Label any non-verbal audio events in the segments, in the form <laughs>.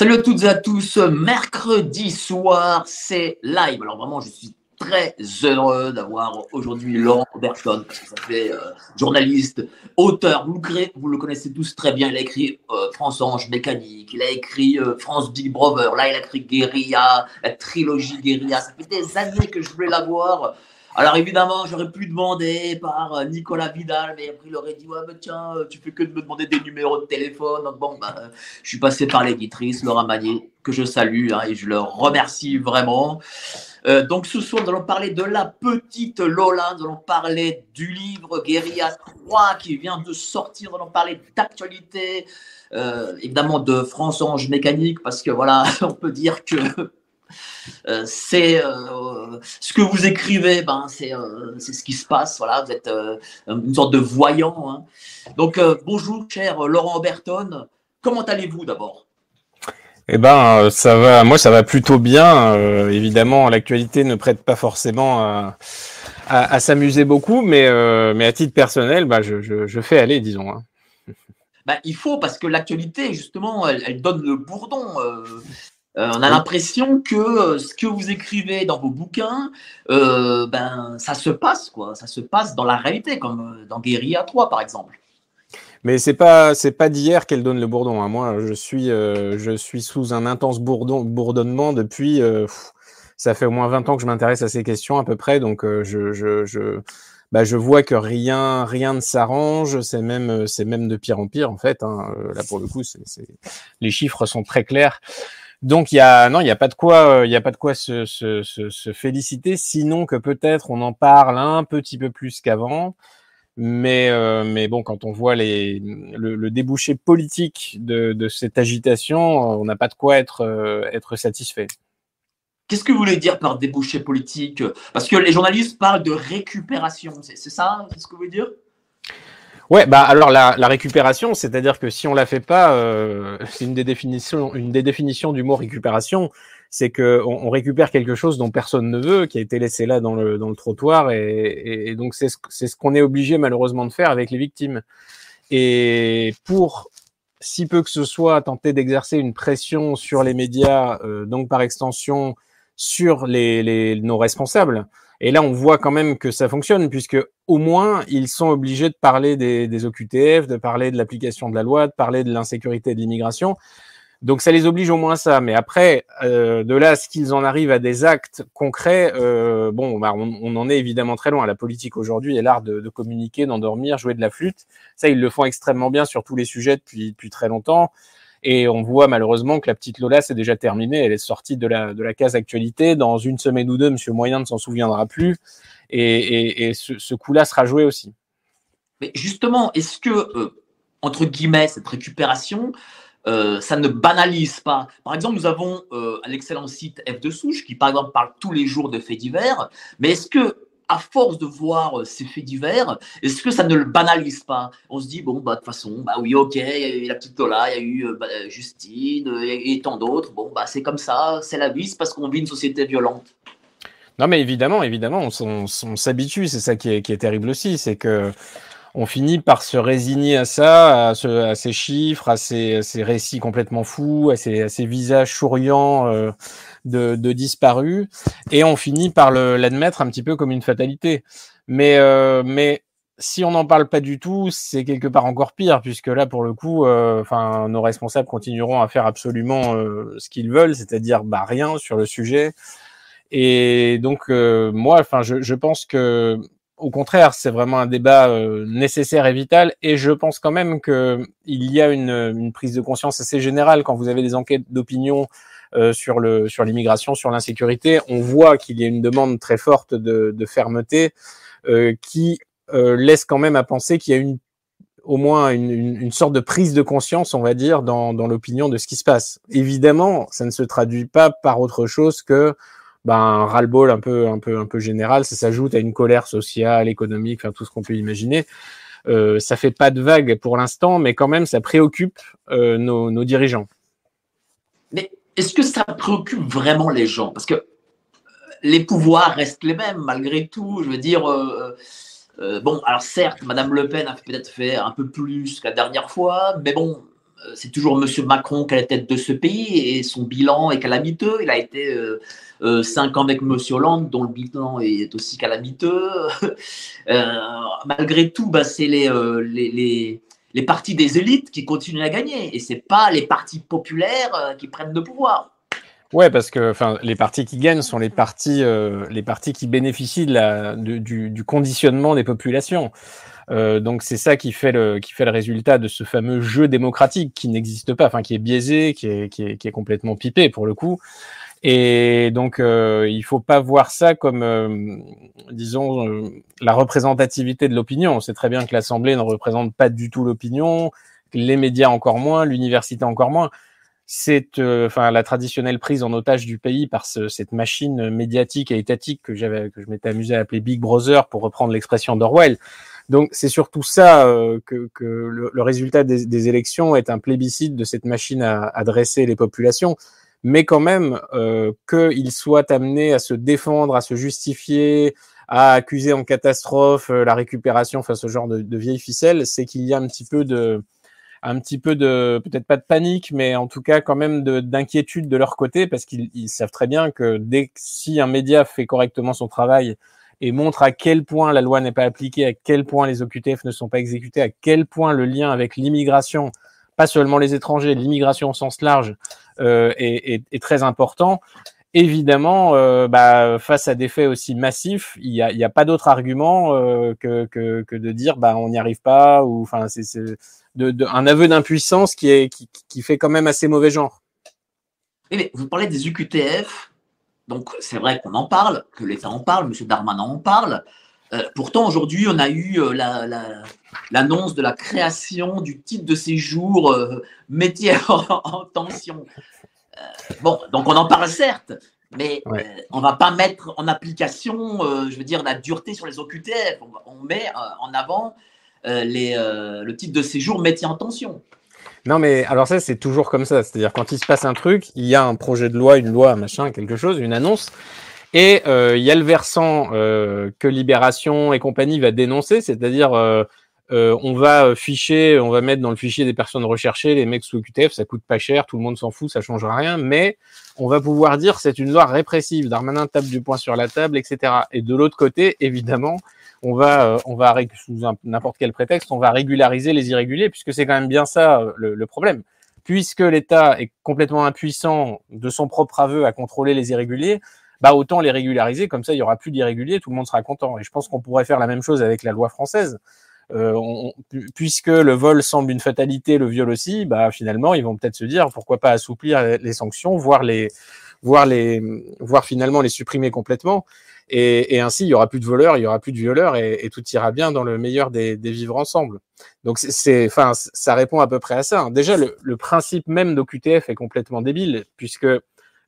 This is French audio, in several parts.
Salut à toutes et à tous. Mercredi soir, c'est live. Alors vraiment, je suis très heureux d'avoir aujourd'hui Laurent Berton, parce que ça fait euh, journaliste, auteur. Vous le, vous le, connaissez tous très bien. Il a écrit euh, France Ange Mécanique, il a écrit euh, France Big Brother. Là, il a écrit Guérilla, la trilogie Guérilla. Ça fait des années que je voulais l'avoir. Alors évidemment, j'aurais pu demander par euh, Nicolas Vidal, mais après il aurait dit ouais mais tiens, euh, tu fais que de me demander des numéros de téléphone. Donc bon, bah, je suis passé par l'éditrice Laura Magnier, que je salue hein, et je le remercie vraiment. Euh, donc ce soir, nous allons parler de la petite Lola, nous allons parler du livre Guérilla 3 qui vient de sortir, nous allons parler d'actualité, évidemment de France Ange Mécanique, parce que voilà, <laughs> on peut dire que euh, c'est euh, ce que vous écrivez, ben, euh, c'est ce qui se passe. Voilà, vous êtes une sorte de voyant. Hein. Donc, bonjour, cher Laurent Berton. Comment allez-vous d'abord? Eh ben, ça va. Moi, ça va plutôt bien. évidemment, l'actualité ne prête pas forcément à, à, s'amuser beaucoup, mais, mais à titre personnel, bah, je, je, je fais aller, disons. Hein. Ben, il faut parce que l'actualité, justement, elle, elle, donne le bourdon. Euh, on a l'impression que euh, ce que vous écrivez dans vos bouquins, euh, ben, ça se passe, quoi. Ça se passe dans la réalité, comme dans Guérilla 3, par exemple. Mais c'est pas c'est pas d'hier qu'elle donne le bourdon. Hein. Moi, je suis je suis sous un intense bourdon, bourdonnement depuis. ça fait au moins 20 ans que je m'intéresse à ces questions à peu près, donc je je je, bah, je vois que rien rien ne s'arrange. C'est même c'est même de pire en pire en fait. Hein. Là pour le coup, c'est les chiffres sont très clairs. Donc il y a non, il y a pas de quoi, euh, il y a pas de quoi se, se, se, féliciter, sinon que peut-être on en parle un petit peu plus qu'avant. Mais euh, mais bon, quand on voit les le, débouché politique de, de, cette agitation, on n'a pas de quoi être euh, être satisfait. Qu'est-ce que vous voulez dire par débouché politique? Parce que les journalistes parlent de récupération, c'est ça, c'est ce que vous voulez dire? Ouais, bah alors la, la récupération, c'est-à-dire que si on la fait pas, euh, <laughs> c'est une des définitions, une des définitions du mot récupération, c'est que on, on, récupère quelque chose dont personne ne veut, qui a été laissé là dans le dans le trottoir, et, et, donc c'est ce, c'est ce qu'on est obligé malheureusement de faire avec les victimes. Et pour si peu que ce soit tenter d'exercer une pression sur les médias, euh, donc par extension sur les, les nos responsables, et là, on voit quand même que ça fonctionne, puisque au moins, ils sont obligés de parler des, des OQTF, de parler de l'application de la loi, de parler de l'insécurité de l'immigration. Donc ça les oblige au moins à ça. Mais après, euh, de là ce qu'ils en arrivent à des actes concrets, euh, bon, bah, on, on, en est évidemment très loin. La politique aujourd'hui est l'art de, de communiquer, d'endormir, jouer de la flûte. Ça, ils le font extrêmement bien sur tous les sujets depuis, depuis très longtemps. Et on voit malheureusement que la petite Lola, c'est déjà terminé. Elle est sortie de la, de la case actualité. Dans une semaine ou deux, Monsieur Moyen ne s'en souviendra plus. Et, ce coup-là sera joué aussi. Mais justement, est-ce que, euh, entre guillemets, cette récupération, euh, ça ne banalise pas? Par exemple, nous avons euh, l'excellent site F de Souche qui, par exemple, parle tous les jours de faits divers. Mais est-ce que à force de voir euh, ces faits divers, est-ce que ça ne le banalise pas? On se dit, bon, bah, de toute façon, bah oui, ok, il y a eu la petite Lola, il y a eu euh, bah, Justine et, tant d'autres. Bon, bah, c'est comme ça, c'est la vie, c'est parce qu'on vit une société violente. Non, mais évidemment, évidemment, on, s'habitue, c'est ça qui est, qui est, terrible aussi, c'est que on finit par se résigner à ça, à, ces chiffres, à ces, ces, récits complètement fous, à ces, visages souriants. Euh, de, de disparus, et on finit par l'admettre un petit peu comme une fatalité. Mais, euh, mais si on n'en parle pas du tout, c'est quelque part encore pire, puisque là, pour le coup, euh, enfin, nos responsables continueront à faire absolument euh, ce qu'ils veulent, c'est-à-dire bah, rien sur le sujet. Et donc, moi, enfin, je, je, pense que, au contraire, c'est vraiment un débat nécessaire et vital. Et je pense quand même que il y a une, une prise de conscience assez générale quand vous avez des enquêtes d'opinion euh, sur le sur l'immigration, sur l'insécurité, on voit qu'il y a une demande très forte de, de fermeté euh, qui euh, laisse quand même à penser qu'il y a une au moins une, une, sorte de prise de conscience, on va dire, dans, dans l'opinion de ce qui se passe. Évidemment, ça ne se traduit pas par autre chose que ben, un ras-le-bol un peu, un peu, un peu général. Ça s'ajoute à une colère sociale, économique, enfin tout ce qu'on peut imaginer. Euh, ça fait pas de vague pour l'instant, mais quand même, ça préoccupe euh, nos, nos dirigeants. Est-ce que ça préoccupe vraiment les gens? Parce que euh, les pouvoirs restent les mêmes malgré tout. Je veux dire, euh, euh, bon, alors certes, Madame Le Pen a peut-être fait un peu plus que la dernière fois, mais bon, c'est toujours Monsieur Macron qui est la tête de ce pays et son bilan est calamiteux. Il a été cinq ans avec Monsieur Hollande, dont le bilan est aussi calamiteux. <laughs> malgré tout, bah, c'est les, les, les, partis des élites qui continuent à gagner et c'est pas les partis populaires qui prennent le pouvoir. Ouais, parce que enfin, les partis qui gagnent sont les partis, euh, les partis qui bénéficient de la, du, conditionnement des populations. Euh, donc c'est ça qui fait le qui fait le résultat de ce fameux jeu démocratique qui n'existe pas, enfin qui est biaisé, qui est, qui est complètement pipé pour le coup. Et donc euh, il faut pas voir ça comme euh, disons euh, la représentativité de l'opinion. On sait très bien que l'Assemblée ne représente pas du tout l'opinion, les médias encore moins, l'université encore moins c'est euh, enfin la traditionnelle prise en otage du pays par cette machine médiatique et étatique que j'avais que je m'étais amusé à appeler Big Brother pour reprendre l'expression d'Orwell. Donc c'est surtout ça euh, que, que le, résultat des, des, élections est un plébiscite de cette machine à, à dresser les populations, mais quand même euh, qu'ils soient amenés à se défendre, à se justifier, à accuser en catastrophe euh, la récupération, enfin ce genre de, de vieilles ficelles, c'est qu'il y a un petit peu de un petit peu de, peut-être pas de panique, mais en tout cas quand même d'inquiétude de, leur côté, parce qu'ils savent très bien que dès que si un média fait correctement son travail et montre à quel point la loi n'est pas appliquée, à quel point les OQTF ne sont pas exécutés, à quel point le lien avec l'immigration, pas seulement les étrangers, l'immigration au sens large, euh, est, très important. Évidemment, euh, bah, face à des faits aussi massifs, il n'y a, a, pas d'autre argument euh, que, que, de dire bah on n'y arrive pas ou enfin c'est de, un aveu d'impuissance qui, qui, qui, fait quand même assez mauvais genre. vous parlez des UQTF, donc c'est vrai qu'on en parle, que l'État en parle, M. Darmanin en parle. Euh, pourtant, aujourd'hui, on a eu euh, l'annonce la, de la création du titre de séjour euh, métier <laughs> en, tension. bon, donc on en parle certes, mais on ne va pas mettre en application, je veux dire, la dureté sur les OQTF. On, on met en avant les, le titre de séjour métier en tension. Non, mais alors ça, c'est toujours comme ça. C'est-à-dire, quand il se passe un truc, il y a un projet de loi, une loi, machin, quelque chose, une annonce. Et euh, il y a le versant euh, que Libération et compagnie va dénoncer, c'est-à-dire euh, on va ficher, on va mettre dans le fichier des personnes recherchées les mecs sous QTF, ça coûte pas cher, tout le monde s'en fout, ça changera rien, mais on va pouvoir dire c'est une loi répressive, Darmanin tape du poing sur la table, etc. Et de l'autre côté, évidemment, on va, euh, on va sous n'importe quel prétexte, on va régulariser les irréguliers, puisque c'est quand même bien ça euh, le, problème. Puisque l'État est complètement impuissant de son propre aveu à contrôler les irréguliers, bah autant les régulariser, comme ça il y aura plus d'irréguliers, tout le monde sera content. Et je pense qu'on pourrait faire la même chose avec la loi française. Euh, puisque le vol semble une fatalité, le viol aussi, bah finalement ils vont peut-être se dire pourquoi pas assouplir les sanctions, voire les, voire les, voire finalement les supprimer complètement. Et, et, ainsi, il y aura plus de voleurs, il y aura plus de violeurs, et, tout ira bien dans le meilleur des, des vivre ensemble. Donc c'est, enfin, ça répond à peu près à ça. Hein. Déjà, le, le principe même d'OQTF est complètement débile, puisque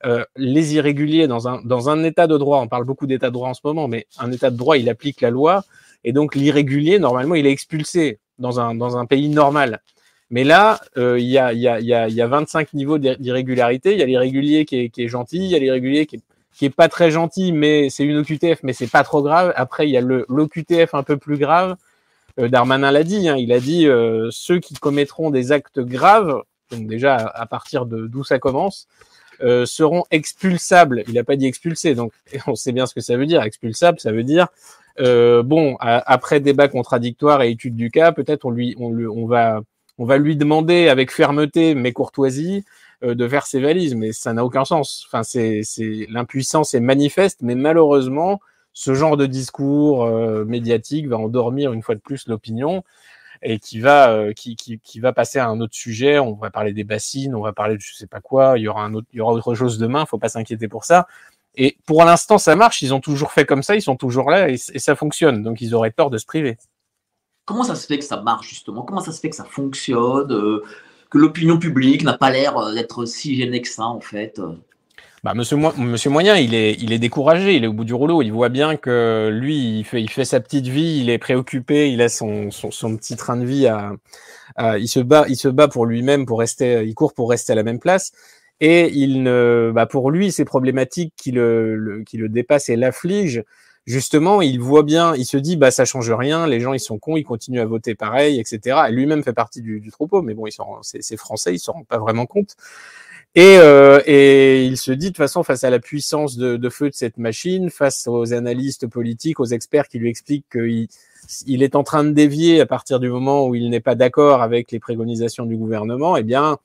euh, les irréguliers dans un dans un état de droit, on parle beaucoup d'état de droit en ce moment, mais un état de droit, il applique la loi, et donc l'irrégulier, normalement, il est expulsé dans un dans un pays normal. Mais là, euh, il y, a, y, a, y, a, y a 25 niveaux d'irrégularité. Il y a l'irrégulier qui est, gentil, il y a l'irrégulier qui est pas très gentil, mais c'est une OQTF, mais c'est pas trop grave. Après, il y a l'OQTF un peu plus grave. Euh, Darmanin l'a dit, hein, il a dit ceux qui commettront des actes graves, donc déjà à, partir de d'où ça commence, euh, seront expulsables. Il n'a pas dit expulsés, donc <laughs> on sait bien ce que ça veut dire. Expulsable, ça veut dire euh, bon après débat contradictoire et étude du cas, peut-être on lui on, lui, on va on va lui demander avec fermeté mais courtoisie euh, de faire ses valises, mais ça n'a aucun sens. Enfin, c'est, l'impuissance est manifeste, mais malheureusement, ce genre de discours euh, médiatique va endormir une fois de plus l'opinion et qui va euh, qui, qui, va passer à un autre sujet. On va parler des bassines, on va parler de je sais pas quoi. Il y aura un autre, il y aura autre chose demain. Faut pas s'inquiéter pour ça. Et pour l'instant, ça marche. Ils ont toujours fait comme ça. Ils sont toujours là et, ça fonctionne. Donc, ils auraient tort de se priver. Comment ça se fait que ça marche justement? Comment ça se fait que ça fonctionne que l'opinion publique n'a pas l'air euh, d'être si gênée que ça, en fait. Bah, monsieur, Mo monsieur Moyen, il est, il est découragé, il est au bout du rouleau. Il voit bien que lui, il fait, il fait sa petite vie, il est préoccupé, il a son, son, son petit train de vie à, il se bat, il se bat pour lui-même, pour rester, il court pour rester à la même place. Et il ne, bah pour lui, ces problématiques qui le, qui le dépassent et l'affligent justement, il voit bien, il se dit, bah ça change rien, les gens ils sont cons, ils continuent à voter pareil, etc. Et lui-même fait partie du, du troupeau, mais bon, c'est français, ils s'en rendent pas vraiment compte. Et, euh, et, il se dit de toute façon face à la puissance de, de, feu de cette machine, face aux analystes politiques, aux experts qui lui expliquent qu'il il est en train de dévier à partir du moment où il n'est pas d'accord avec les préconisations du gouvernement, eh bien,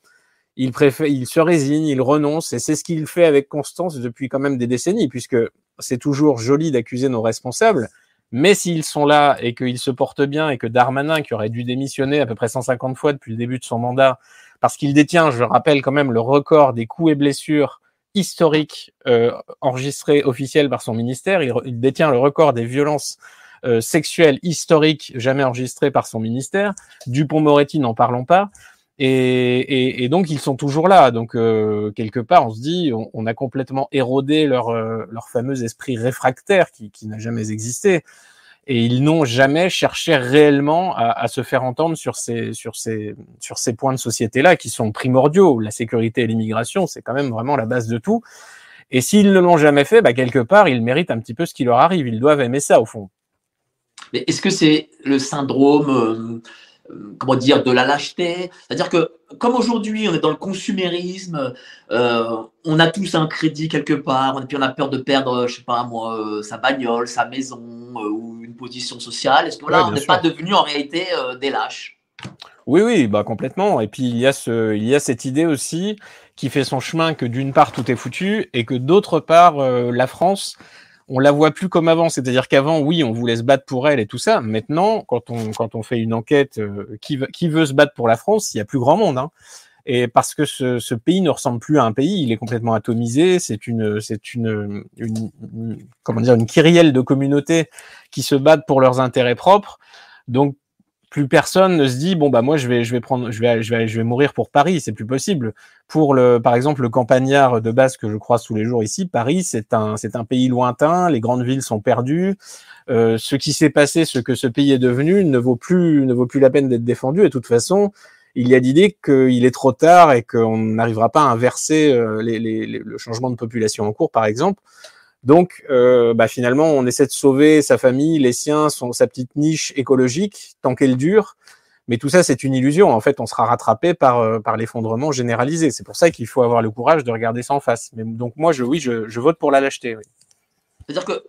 il préfère, il se résigne, il renonce, et c'est ce qu'il fait avec constance depuis quand même des décennies, puisque c'est toujours joli d'accuser nos responsables, mais s'ils sont là et qu'ils se portent bien et que Darmanin, qui aurait dû démissionner à peu près 150 fois depuis le début de son mandat, parce qu'il détient, je rappelle quand même, le record des coups et blessures historiques euh, enregistrés officiels par son ministère, il, détient le record des violences euh, sexuelles historiques jamais enregistrées par son ministère, Dupont-Moretti n'en parlons pas, et, et, et, donc ils sont toujours là. Donc euh, quelque part, on se dit, on, on a complètement érodé leur, euh, leur fameux esprit réfractaire qui, qui n'a jamais existé. Et ils n'ont jamais cherché réellement à, se faire entendre sur ces, sur ces, sur ces points de société-là qui sont primordiaux. La sécurité et l'immigration, c'est quand même vraiment la base de tout. Et s'ils ne l'ont jamais fait, bah, quelque part, ils méritent un petit peu ce qui leur arrive. Ils doivent aimer ça, au fond. Mais est-ce que c'est le syndrome euh, comment dire, de la lâcheté. C'est-à-dire que comme aujourd'hui on est dans le consumérisme, euh, on a tous un crédit quelque part, et puis on a peur de perdre, je sais pas moi, euh, sa bagnole, sa maison ou une position sociale. Est-ce que là on n'est pas devenu en réalité des lâches? Oui, oui, bah complètement. Et puis il y a ce, il y a cette idée aussi qui fait son chemin que d'une part tout est foutu et que d'autre part la France on la voit plus comme avant. C'est-à-dire qu'avant, oui, on voulait se battre pour elle et tout ça. Maintenant, quand on, quand on fait une enquête, euh, qui, veut, qui veut se battre pour la France, il y a plus grand monde. Hein. Et parce que ce, ce, pays ne ressemble plus à un pays, il est complètement atomisé. C'est une, c'est une, une, comment dire, une kyrielle de communautés qui se battent pour leurs intérêts propres. Donc, plus personne ne se dit bon bah moi je vais je vais prendre je vais je vais je vais mourir pour Paris c'est plus possible. Pour le par exemple le campagnard de base que je croise tous les jours ici Paris c'est un c'est un pays lointain les grandes villes sont perdues. Euh, ce qui s'est passé ce que ce pays est devenu ne vaut plus ne vaut plus la peine d'être défendu. Et de toute façon il y a l'idée qu'il est trop tard et qu'on n'arrivera pas à inverser euh, les, les, le changement de population en cours par exemple donc, euh, bah, finalement, on essaie de sauver sa famille, les siens, son, sa petite niche écologique, tant qu'elle dure. Mais tout ça, c'est une illusion. En fait, on sera rattrapé par, euh, par l'effondrement généralisé. C'est pour ça qu'il faut avoir le courage de regarder ça en face. Mais, donc, moi, je, oui, je, je vote pour la lâcheté. Oui. C'est-à-dire que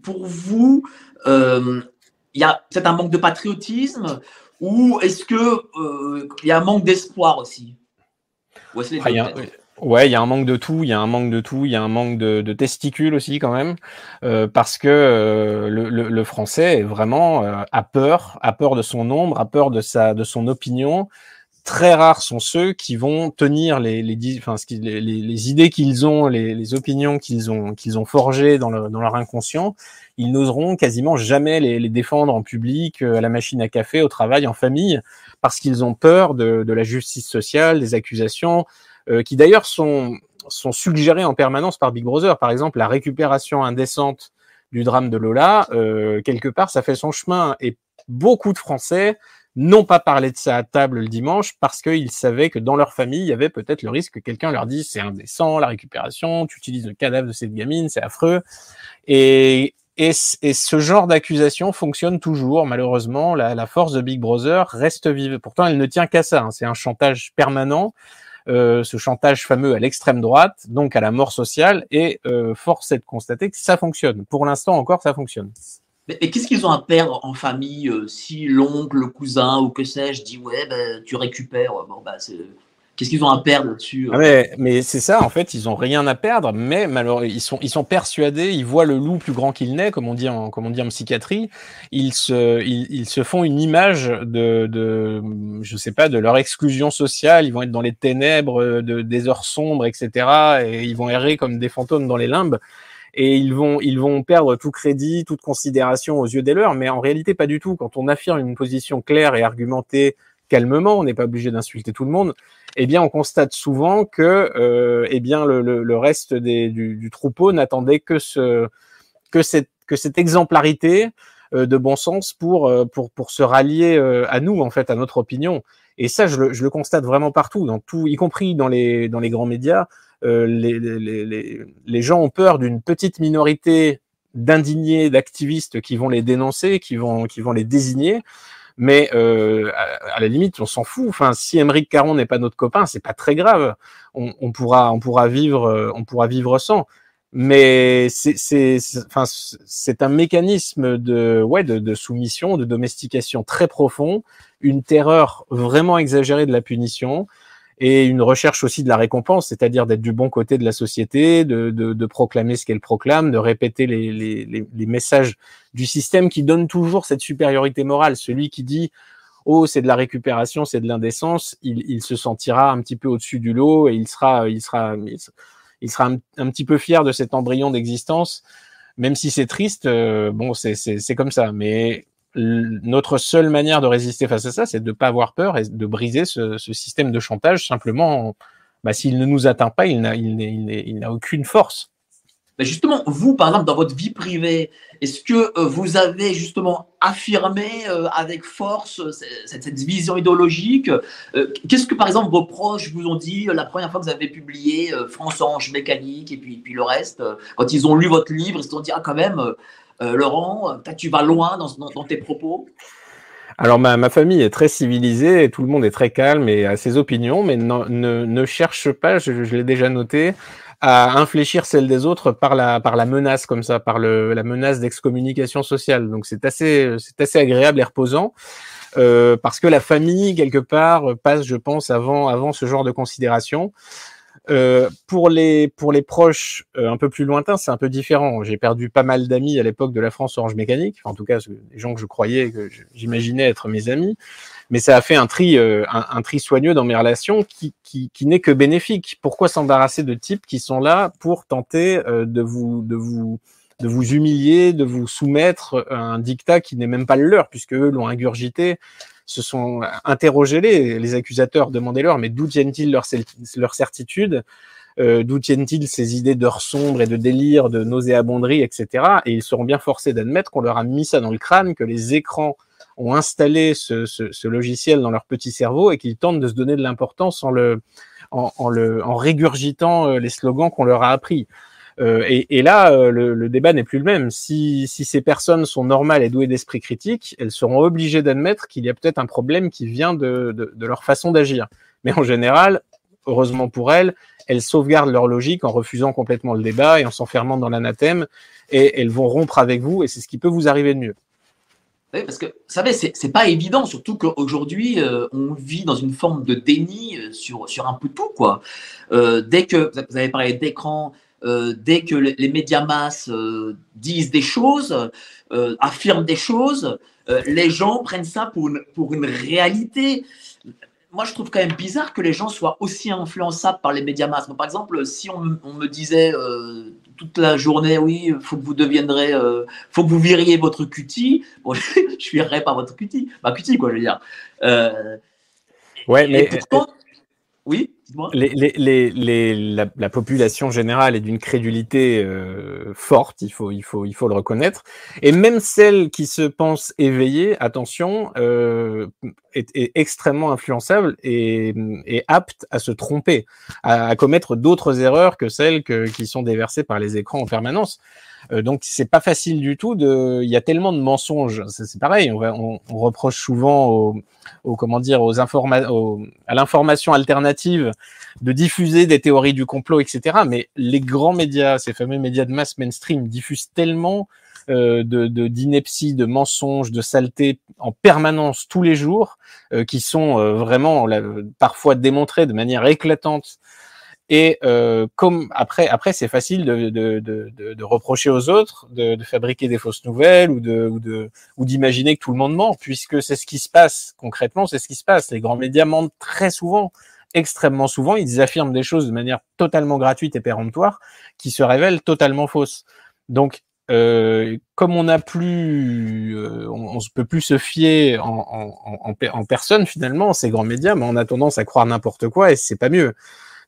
pour vous, euh, il y a peut-être un manque de patriotisme ou est-ce qu'il y a un manque d'espoir aussi? Ou Ouais, il y a un manque de tout, il y a un manque de tout, il y a un manque de, de testicules aussi quand même, euh, parce que euh, le, le, le, français est vraiment euh, a peur, a peur de son nombre, a peur de sa, de son opinion. Très rares sont ceux qui vont tenir les, les, enfin, les, les idées qu'ils ont, les, les opinions qu'ils ont, qu'ils ont forgées dans, le, dans leur inconscient. Ils n'oseront quasiment jamais les, les défendre en public, euh, à la machine à café, au travail, en famille, parce qu'ils ont peur de, de la justice sociale, des accusations qui d'ailleurs sont, sont suggérés en permanence par Big Brother. Par exemple, la récupération indécente du drame de Lola, euh, quelque part, ça fait son chemin. Et beaucoup de Français n'ont pas parlé de ça à table le dimanche parce qu'ils savaient que dans leur famille, il y avait peut-être le risque que quelqu'un leur dise c'est indécent, la récupération, tu utilises le cadavre de cette gamine, c'est affreux. Et, et, ce genre d'accusation fonctionne toujours, malheureusement. La, la, force de Big Brother reste vive. Pourtant, elle ne tient qu'à ça. Hein. C'est un chantage permanent. Euh, ce chantage fameux à l'extrême droite, donc à la mort sociale, et euh, force est de constater que ça fonctionne. Pour l'instant encore, ça fonctionne. Mais, qu'est-ce qu'ils ont à perdre en famille euh, si l'oncle, le cousin ou que sais-je dit ouais, ben, tu récupères bon, bah, Qu'est-ce qu'ils ont à perdre là-dessus ah mais, mais c'est ça, en fait, ils ont rien à perdre, mais malheureusement, ils sont, ils sont persuadés, ils voient le loup plus grand qu'il n'est, comme on dit en, comme on dit en psychiatrie. Ils se, ils, ils se font une image de, de, je sais pas, de leur exclusion sociale. Ils vont être dans les ténèbres, de, des heures sombres, etc. Et ils vont errer comme des fantômes dans les limbes. Et ils vont, ils vont perdre tout crédit, toute considération aux yeux des leurs, mais en réalité pas du tout. Quand on affirme une position claire et argumentée calmement, on n'est pas obligé d'insulter tout le monde eh bien, on constate souvent que, euh, eh bien, le, reste du, troupeau n'attendait que ce, que cette, exemplarité euh, de bon sens pour, euh, se rallier à nous, en fait, à notre opinion. Et ça, je le, constate vraiment partout, dans tout, y compris dans les, grands médias. Les, gens ont peur d'une petite minorité d'indignés, d'activistes qui vont les dénoncer, qui vont les désigner. Mais euh, à, la limite, on s'en fout. Enfin, si Émeric Caron n'est pas notre copain, c'est pas très grave. On, on, pourra, on pourra vivre, on pourra vivre sans. Mais c'est, c'est, enfin, c'est un mécanisme de, ouais, de, de soumission, de domestication très profond, une terreur vraiment exagérée de la punition et une recherche aussi de la récompense, c'est-à-dire d'être du bon côté de la société, de, de, de proclamer ce qu'elle proclame, de répéter les, les, les, messages du système qui donne toujours cette supériorité morale. Celui qui dit oh c'est de la récupération, c'est de l'indécence, il, il, se sentira un petit peu au-dessus du lot et il sera, il sera, il sera un, petit peu fier de cet embryon d'existence, même si c'est triste. Euh, bon, c'est comme ça, mais notre seule manière de résister face à ça, c'est de ne pas avoir peur et de briser ce, système de chantage simplement. Bah, S'il ne nous atteint pas, il n'a aucune force. Justement, vous, par exemple, dans votre vie privée, est-ce que euh, vous avez justement affirmé euh, avec force euh, cette, vision idéologique Qu'est-ce que, par exemple, vos proches vous ont dit la première fois que vous avez publié France Ange Mécanique et puis, puis le reste Quand ils ont lu votre livre, ils se sont dit Ah, quand même, Laurent, tu vas loin dans, tes propos alors ma, ma, famille est très civilisée et tout le monde est très calme et a ses opinions, mais ne, cherche pas, je, l'ai déjà noté, à infléchir celle des autres par la menace comme ça, par la menace d'excommunication sociale. Donc c'est assez agréable et reposant euh, parce que la famille quelque part passe, je pense, avant ce genre de considération. Euh, pour les pour les proches euh, un peu plus lointains, c'est un peu différent. J'ai perdu pas mal d'amis à l'époque de la France Orange Mécanique, en tout cas des gens que je croyais que j'imaginais être mes amis mais ça a fait un tri, euh, un, tri soigneux dans mes relations qui, qui, qui n'est que bénéfique. Pourquoi s'embarrasser de types qui sont là pour tenter euh, de vous, de vous, de vous humilier, de vous soumettre à un dictat qui n'est même pas le leur, puisque eux l'ont ingurgité, se sont interrogés les, les accusateurs, demandez-leur, mais d'où tiennent-ils leur, certitude? Euh, d'où tiennent-ils ces idées d'heures sombres et de délire, de nauséabonderie, etc. Et ils seront bien forcés d'admettre qu'on leur a mis ça dans le crâne, que les écrans ont installé ce, ce, ce, logiciel dans leur petit cerveau et qu'ils tentent de se donner de l'importance en le, en, en, le, en régurgitant euh, les slogans qu'on leur a appris. Euh, et, là, euh, le, débat n'est plus le même. Si, ces personnes sont normales et douées d'esprit critique, elles seront obligées d'admettre qu'il y a peut-être un problème qui vient de, leur façon d'agir. Mais en général, heureusement pour elles, elles sauvegardent leur logique en refusant complètement le débat et en s'enfermant dans l'anathème, et elles vont rompre avec vous, et c'est ce qui peut vous arriver de mieux. Oui, parce que, vous savez, c'est pas évident, surtout qu'aujourd'hui, euh, on vit dans une forme de déni sur, un peu tout, dès que, vous avez parlé d'écran, dès que les, médias masses disent des choses, affirment des choses, les gens prennent ça pour une, pour une réalité moi, je trouve quand même bizarre que les gens soient aussi influençables par les médias masses. Par exemple, si on, me disait toute la journée, oui, faut que vous deviendrez, euh, faut que vous viriez votre cutie. Bon, <laughs> je virerai pas votre cutie, ma cutie, quoi, je veux dire. Euh, ouais, mais oui? La, la, population générale est d'une crédulité euh, forte, il faut, il, faut, il faut le reconnaître. Et même celle qui se pense éveillée, attention, euh, est, est, extrêmement influençable et, et, apte à se tromper, à, à commettre d'autres erreurs que celles que, qui sont déversées par les écrans en permanence. Euh, donc c'est pas facile du tout. De, il y a tellement de mensonges. C'est pareil. On, on, on, reproche souvent aux, aux comment dire, aux informations, à l'information alternative de diffuser des théories du complot, etc. Mais les grands médias, ces fameux médias de masse mainstream, diffusent tellement euh, de d'ineptie, de, mensonges, de saleté en permanence tous les jours, euh, qui sont euh, vraiment parfois démontrés de manière éclatante et euh, comme après, après c'est facile de, de, de, de, reprocher aux autres de, fabriquer des fausses nouvelles ou de ou de ou d'imaginer que tout le monde ment, puisque c'est ce qui se passe concrètement, c'est ce qui se passe. Les grands médias mentent très souvent, extrêmement souvent. Ils affirment des choses de manière totalement gratuite et péremptoire, qui se révèlent totalement fausses. Donc euh, comme on n'a plus, euh, on, ne peut plus se fier en, en, en, personne finalement, ces grands médias, mais on a tendance à croire n'importe quoi et c'est pas mieux.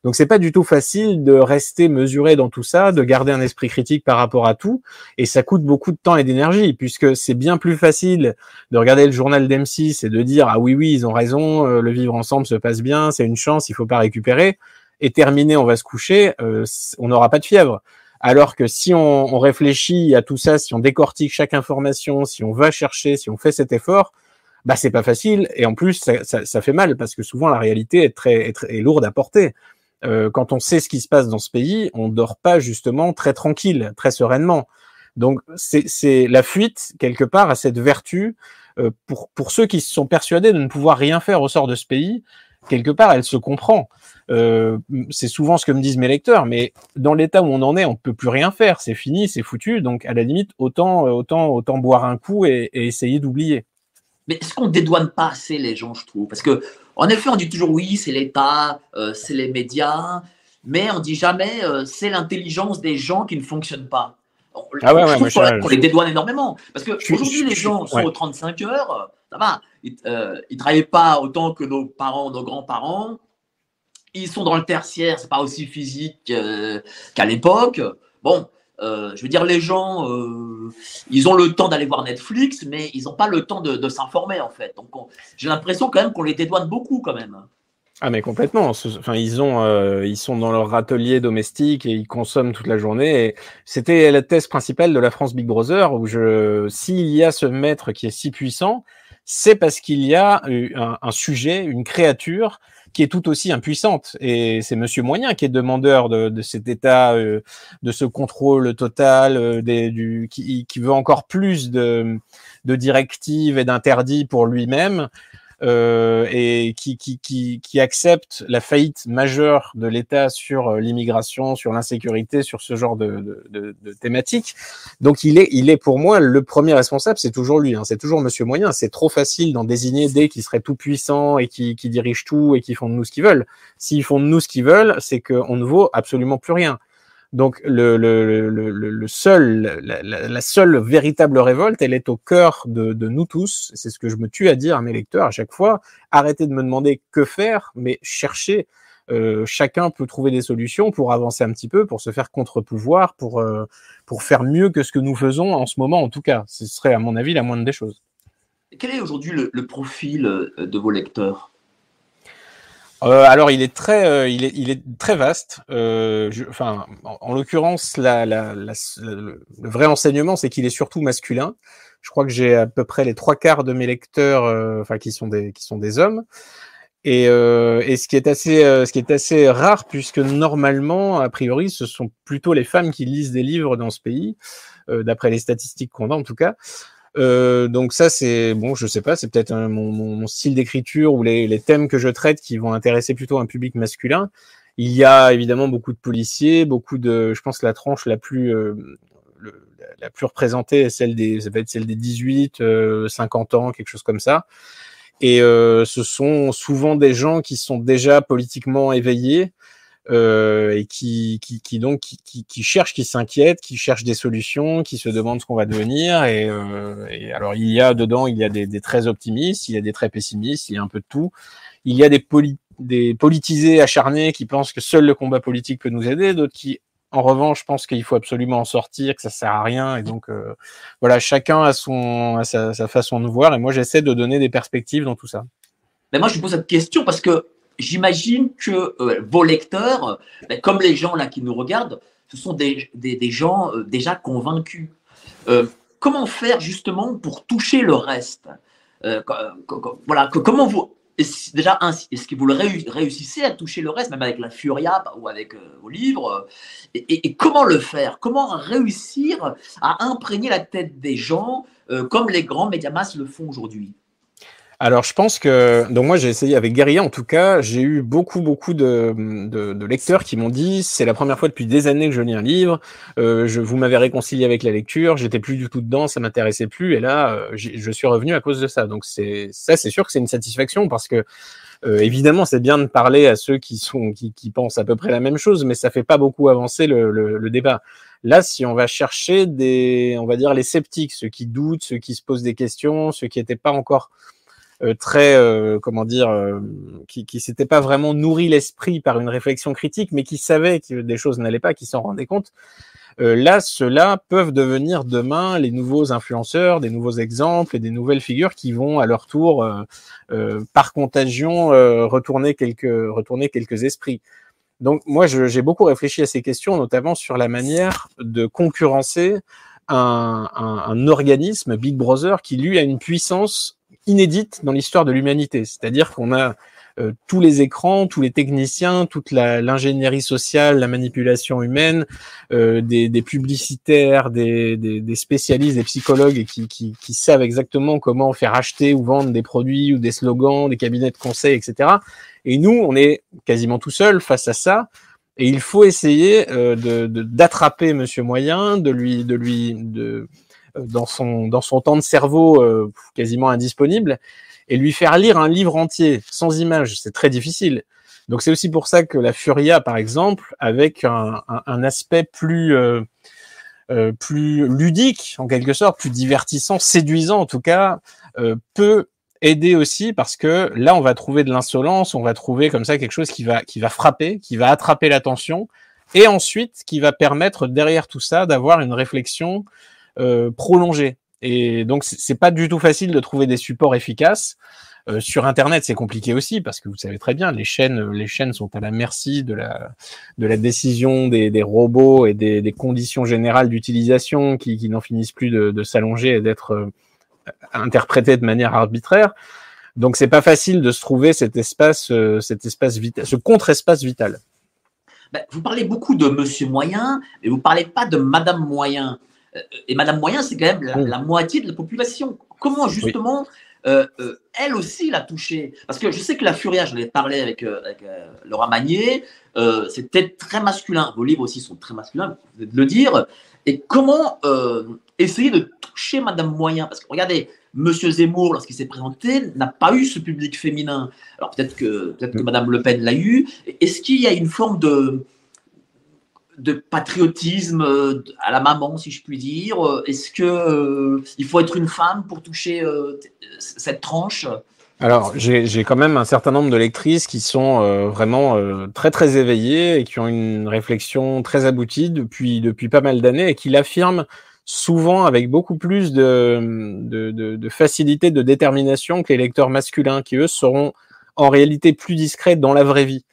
Donc c'est pas du tout facile de rester mesuré dans tout ça, de garder un esprit critique par rapport à tout, et ça coûte beaucoup de temps et d'énergie, puisque c'est bien plus facile de regarder le journal d'M6 et de dire ah oui oui ils ont raison, euh, le vivre ensemble se passe bien, c'est une chance, il faut pas récupérer, et terminé on va se coucher, euh, on n'aura pas de fièvre. Alors que si on, on, réfléchit à tout ça, si on décortique chaque information, si on va chercher, si on fait cet effort, bah c'est pas facile et en plus ça, ça, ça, fait mal parce que souvent la réalité est très, est, très, est lourde à porter. Euh, quand on sait ce qui se passe dans ce pays, on dort pas justement très tranquille, très sereinement. Donc c'est la fuite quelque part à cette vertu euh, pour pour ceux qui se sont persuadés de ne pouvoir rien faire au sort de ce pays. Quelque part, elle se comprend. Euh, c'est souvent ce que me disent mes lecteurs, mais dans l'état où on en est, on peut plus rien faire. C'est fini, c'est foutu. Donc à la limite, autant autant autant boire un coup et, et essayer d'oublier. Mais est-ce qu'on dédouane pas assez les gens, je trouve? Parce que, en effet, on dit toujours oui, c'est l'État, euh, c'est les médias, mais on dit jamais euh, c'est l'intelligence des gens qui ne fonctionne pas. Ah ouais, je trouve qu'on les dédouane énormément. Parce qu'aujourd'hui, les gens sont aux 35 heures, ça va. Ils ne euh, travaillent pas autant que nos parents, nos grands-parents. Ils sont dans le tertiaire, c'est pas aussi physique qu'à l'époque. Bon, euh, je veux dire, les gens, euh, ils ont le temps d'aller voir Netflix, mais ils n'ont pas le temps de, s'informer, en fait. Donc, j'ai l'impression quand même qu'on les dédouane beaucoup, quand même. Ah mais complètement. Enfin, ils ont, euh, ils sont dans leur atelier domestique et ils consomment toute la journée. C'était la thèse principale de la France Big Brother où je, s'il y a ce maître qui est si puissant, c'est parce qu'il y a un, un, sujet, une créature qui est tout aussi impuissante. Et c'est Monsieur Moyen qui est demandeur de, cet état, euh, de ce contrôle total, euh, du, qui, veut encore plus de, de directives et d'interdits pour lui-même euh, et qui, qui, qui, qui, accepte la faillite majeure de l'État sur euh, l'immigration, sur l'insécurité, sur ce genre de, de, de, thématiques. Donc il est, il est pour moi le premier responsable, c'est toujours lui, hein, c'est toujours Monsieur Moyen. C'est trop facile d'en désigner des qui seraient tout puissants et qui, qui dirigent tout et qui font de nous ce qu'ils veulent. S'ils font de nous ce qu'ils veulent, c'est qu'on ne vaut absolument plus rien. Donc le, seul, la, seule véritable révolte, elle est au cœur de, nous tous. C'est ce que je me tue à dire à mes lecteurs à chaque fois. Arrêtez de me demander que faire, mais cherchez. Euh, chacun peut trouver des solutions pour avancer un petit peu, pour se faire contre-pouvoir, pour, euh, pour faire mieux que ce que nous faisons en ce moment, en tout cas. Ce serait, à mon avis, la moindre des choses. Quel est aujourd'hui le, le profil euh, de vos lecteurs? Euh, alors il est très, euh, il, est, très vaste. Euh, en, en l'occurrence, le, vrai enseignement, c'est qu'il est surtout masculin. Je crois que j'ai à peu près les trois quarts de mes lecteurs, enfin qui sont des qui sont des hommes. Et, et ce qui est assez, ce qui est assez rare, puisque normalement, a priori, ce sont plutôt les femmes qui lisent des livres dans ce pays, d'après les statistiques qu'on a en tout cas. Euh, donc ça, c'est bon, je sais pas, c'est peut-être mon, mon, style d'écriture ou les, thèmes que je traite qui vont intéresser plutôt un public masculin. Il y a évidemment beaucoup de policiers, beaucoup de, je pense, la tranche la plus euh, la plus représentée est celle des, ça va être celle des 18, euh, 50 ans, quelque chose comme ça. Et euh, ce sont souvent des gens qui sont déjà politiquement éveillés, euh, et qui, qui, qui donc qui, qui, qui cherchent, qui s'inquiètent, qui cherchent des solutions, qui se demandent ce qu'on va devenir. Et, euh, et, alors il y a dedans, il y a des, des, très optimistes, il y a des très pessimistes, il y a un peu de tout. Il y a des, poli des politisés acharnés qui pensent que seul le combat politique peut nous aider, d'autres qui en revanche, je pense qu'il faut absolument en sortir, que ça sert à rien. Et donc, euh, voilà, chacun a, son, a sa, sa, façon de voir. Et moi, j'essaie de donner des perspectives dans tout ça. Mais moi, je pose cette question parce que j'imagine que euh, vos lecteurs, ben, comme les gens là qui nous regardent, ce sont des, des, gens euh, déjà convaincus. Euh, comment faire justement pour toucher le reste? Voilà, comment vous déjà est-ce que vous le réussissez à toucher le reste, même avec la Furia ou avec vos livres? Et, comment le faire? Comment réussir à imprégner la tête des gens comme les grands médiamas le font aujourd'hui? Alors, je pense que donc moi j'ai essayé avec Guerilla en tout cas, j'ai eu beaucoup beaucoup de, de, de lecteurs qui m'ont dit c'est la première fois depuis des années que je lis un livre, euh, je vous m'avez réconcilié avec la lecture, j'étais plus du tout dedans, ça m'intéressait plus et là euh, je suis revenu à cause de ça. Donc c'est ça c'est sûr que c'est une satisfaction parce que euh, évidemment c'est bien de parler à ceux qui sont qui, qui, pensent à peu près la même chose, mais ça fait pas beaucoup avancer le, le, le débat. Là, si on va chercher des, on va dire les sceptiques, ceux qui doutent, ceux qui se posent des questions, ceux qui n'étaient pas encore très, euh, comment dire, euh, qui, qui s'était pas vraiment nourri l'esprit par une réflexion critique, mais qui savait que des choses n'allaient pas, qui s'en rendaient compte. là, ceux-là peuvent devenir demain les nouveaux influenceurs, des nouveaux exemples et des nouvelles figures qui vont à leur tour, par contagion, retourner quelques, retourner quelques esprits. Donc moi, j'ai beaucoup réfléchi à ces questions, notamment sur la manière de concurrencer un, un, organisme, Big Brother, qui lui a une puissance inédite dans l'histoire de l'humanité. C'est-à-dire qu'on a euh, tous les écrans, tous les techniciens, toute l'ingénierie sociale, la manipulation humaine, euh, des, des, publicitaires, des, des, des, spécialistes, des psychologues qui, qui, qui, savent exactement comment faire acheter ou vendre des produits ou des slogans, des cabinets de conseil, etc. Et nous, on est quasiment tout seul face à ça. Et il faut essayer euh, de d'attraper Monsieur Moyen, de lui, de lui, de dans son dans son temps de cerveau euh, quasiment indisponible, et lui faire lire un livre entier sans images, c'est très difficile. Donc c'est aussi pour ça que la Furia, par exemple, avec un, un, aspect plus euh, euh, plus ludique en quelque sorte, plus divertissant, séduisant en tout cas, euh, peut aider aussi parce que là on va trouver de l'insolence, on va trouver comme ça quelque chose qui va qui va frapper, qui va attraper l'attention et ensuite qui va permettre derrière tout ça d'avoir une réflexion euh, prolongée. Et donc, c'est pas du tout facile de trouver des supports efficaces. Euh, sur Internet, c'est compliqué aussi parce que vous savez très bien, les chaînes, les chaînes sont à la merci de la, de la décision des, des robots et des, des conditions générales d'utilisation qui, qui n'en finissent plus de, de s'allonger et d'être euh, interprétées de manière arbitraire. Donc, c'est pas facile de se trouver cet espace, euh, cet espace vital, ce contre-espace vital. Ben, vous parlez beaucoup de Monsieur Moyen, mais vous parlez pas de Madame Moyen et Madame Moyen, c'est quand même la, moitié de la population. Comment justement euh, euh, elle aussi l'a touché Parce que je sais que la Furia, j'en ai parlé avec, euh, Laura Magnier, c'était très masculin. Vos livres aussi sont très masculins, vous venez de le dire. Et comment essayer de toucher Madame Moyen? Parce que regardez, Monsieur Zemmour, lorsqu'il s'est présenté, n'a pas eu ce public féminin. Alors peut-être que, peut que. Madame Le Pen l'a eu. Est-ce qu'il y a une forme de, de patriotisme euh, à la maman, si je puis dire euh, Est-ce que euh, il faut être une femme pour toucher cette tranche? Alors, j'ai quand même un certain nombre de lectrices qui sont vraiment très très éveillées et qui ont une réflexion très aboutie depuis depuis pas mal d'années et qui l'affirment souvent avec beaucoup plus de, facilité, de détermination que les lecteurs masculins, qui eux seront en réalité plus discrets dans la vraie vie.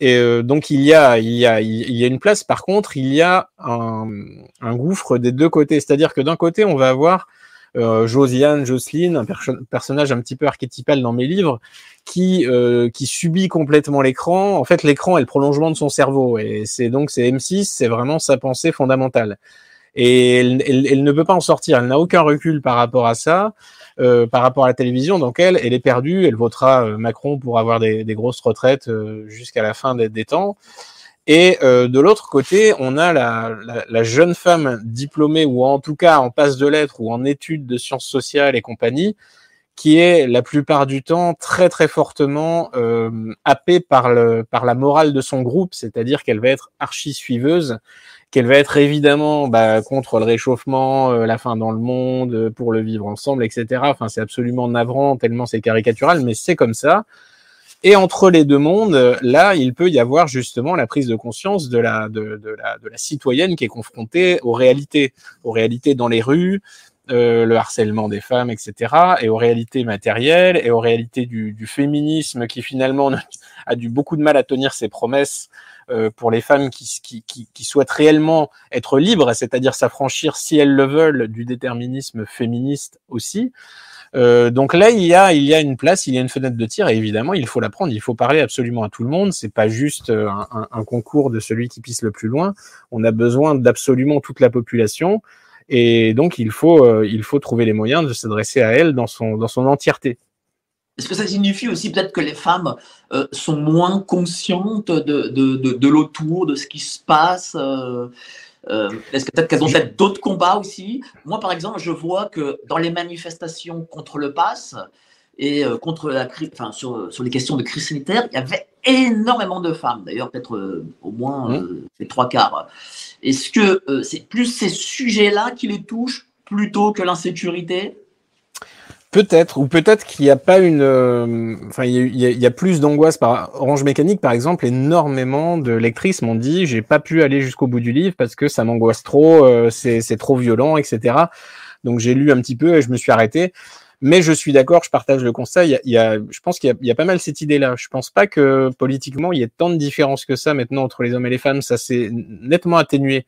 Et euh, donc il y a, il y a, il y a une place. Par contre, il y a un, un gouffre des deux côtés. C'est-à-dire que d'un côté, on va avoir euh, Josiane, Jocelyne, un personnage un petit peu archétypal dans mes livres, qui euh, qui subit complètement l'écran. En fait, l'écran est le prolongement de son cerveau, et c'est donc c'est M6, c'est vraiment sa pensée fondamentale. Et elle, elle, ne peut pas en sortir. Elle n'a aucun recul par rapport à ça. Euh, par rapport à la télévision. Donc elle, elle est perdue, elle votera euh, Macron pour avoir des, grosses retraites euh, jusqu'à la fin des, temps. Et de l'autre côté, on a la, jeune femme diplômée ou en tout cas en passe de lettres ou en études de sciences sociales et compagnie, qui est la plupart du temps très très fortement happée par, le, par la morale de son groupe, c'est-à-dire qu'elle va être archi suiveuse qu'elle va être évidemment bah, contre le réchauffement, euh, la fin dans le monde, euh, pour le vivre ensemble, etc. Enfin, c'est absolument navrant, tellement c'est caricatural, mais c'est comme ça. Et entre les deux mondes, là, il peut y avoir justement la prise de conscience de la, citoyenne qui est confrontée aux réalités, aux réalités dans les rues, euh, le harcèlement des femmes, etc., et aux réalités matérielles, et aux réalités du, du féminisme qui finalement <laughs> a du beaucoup de mal à tenir ses promesses pour les femmes qui, qui, qui, qui, souhaitent réellement être libres, c'est-à-dire s'affranchir, si elles le veulent, du déterminisme féministe aussi. Euh, donc là, il y a, il y a une place, il y a une fenêtre de tir, et évidemment, il faut la prendre. Il faut parler absolument à tout le monde. C'est pas juste euh, un, un, concours de celui qui pisse le plus loin. On a besoin d'absolument toute la population, et donc il faut, euh, il faut trouver les moyens de s'adresser à elle dans son, dans son entièreté. Est-ce que ça signifie aussi peut-être que les femmes euh, sont moins conscientes de, de, de, de l'autour, de ce qui se passe euh, euh, Est-ce que peut-être qu'elles ont peut-être d'autres combats aussi? Moi, par exemple, je vois que dans les manifestations contre le pass et contre la enfin, sur, sur les questions de crise sanitaire, il y avait énormément de femmes. D'ailleurs, peut-être au moins mmh. les trois quarts. Est-ce que c'est plus ces sujets-là qui les touchent plutôt que l'insécurité? Peut-être, ou peut-être qu'il n'y a pas une. Euh, enfin, il y, a, plus d'angoisse par Orange Mécanique, par exemple. Énormément de lectrices m'ont dit j'ai pas pu aller jusqu'au bout du livre parce que ça m'angoisse trop, euh, c'est trop violent, etc. Donc j'ai lu un petit peu et je me suis arrêté. Mais je suis d'accord, je partage le constat. Il y a, je pense qu'il y, a pas mal cette idée-là. Je pense pas que politiquement il y ait tant de différences que ça maintenant entre les hommes et les femmes. Ça s'est nettement atténué.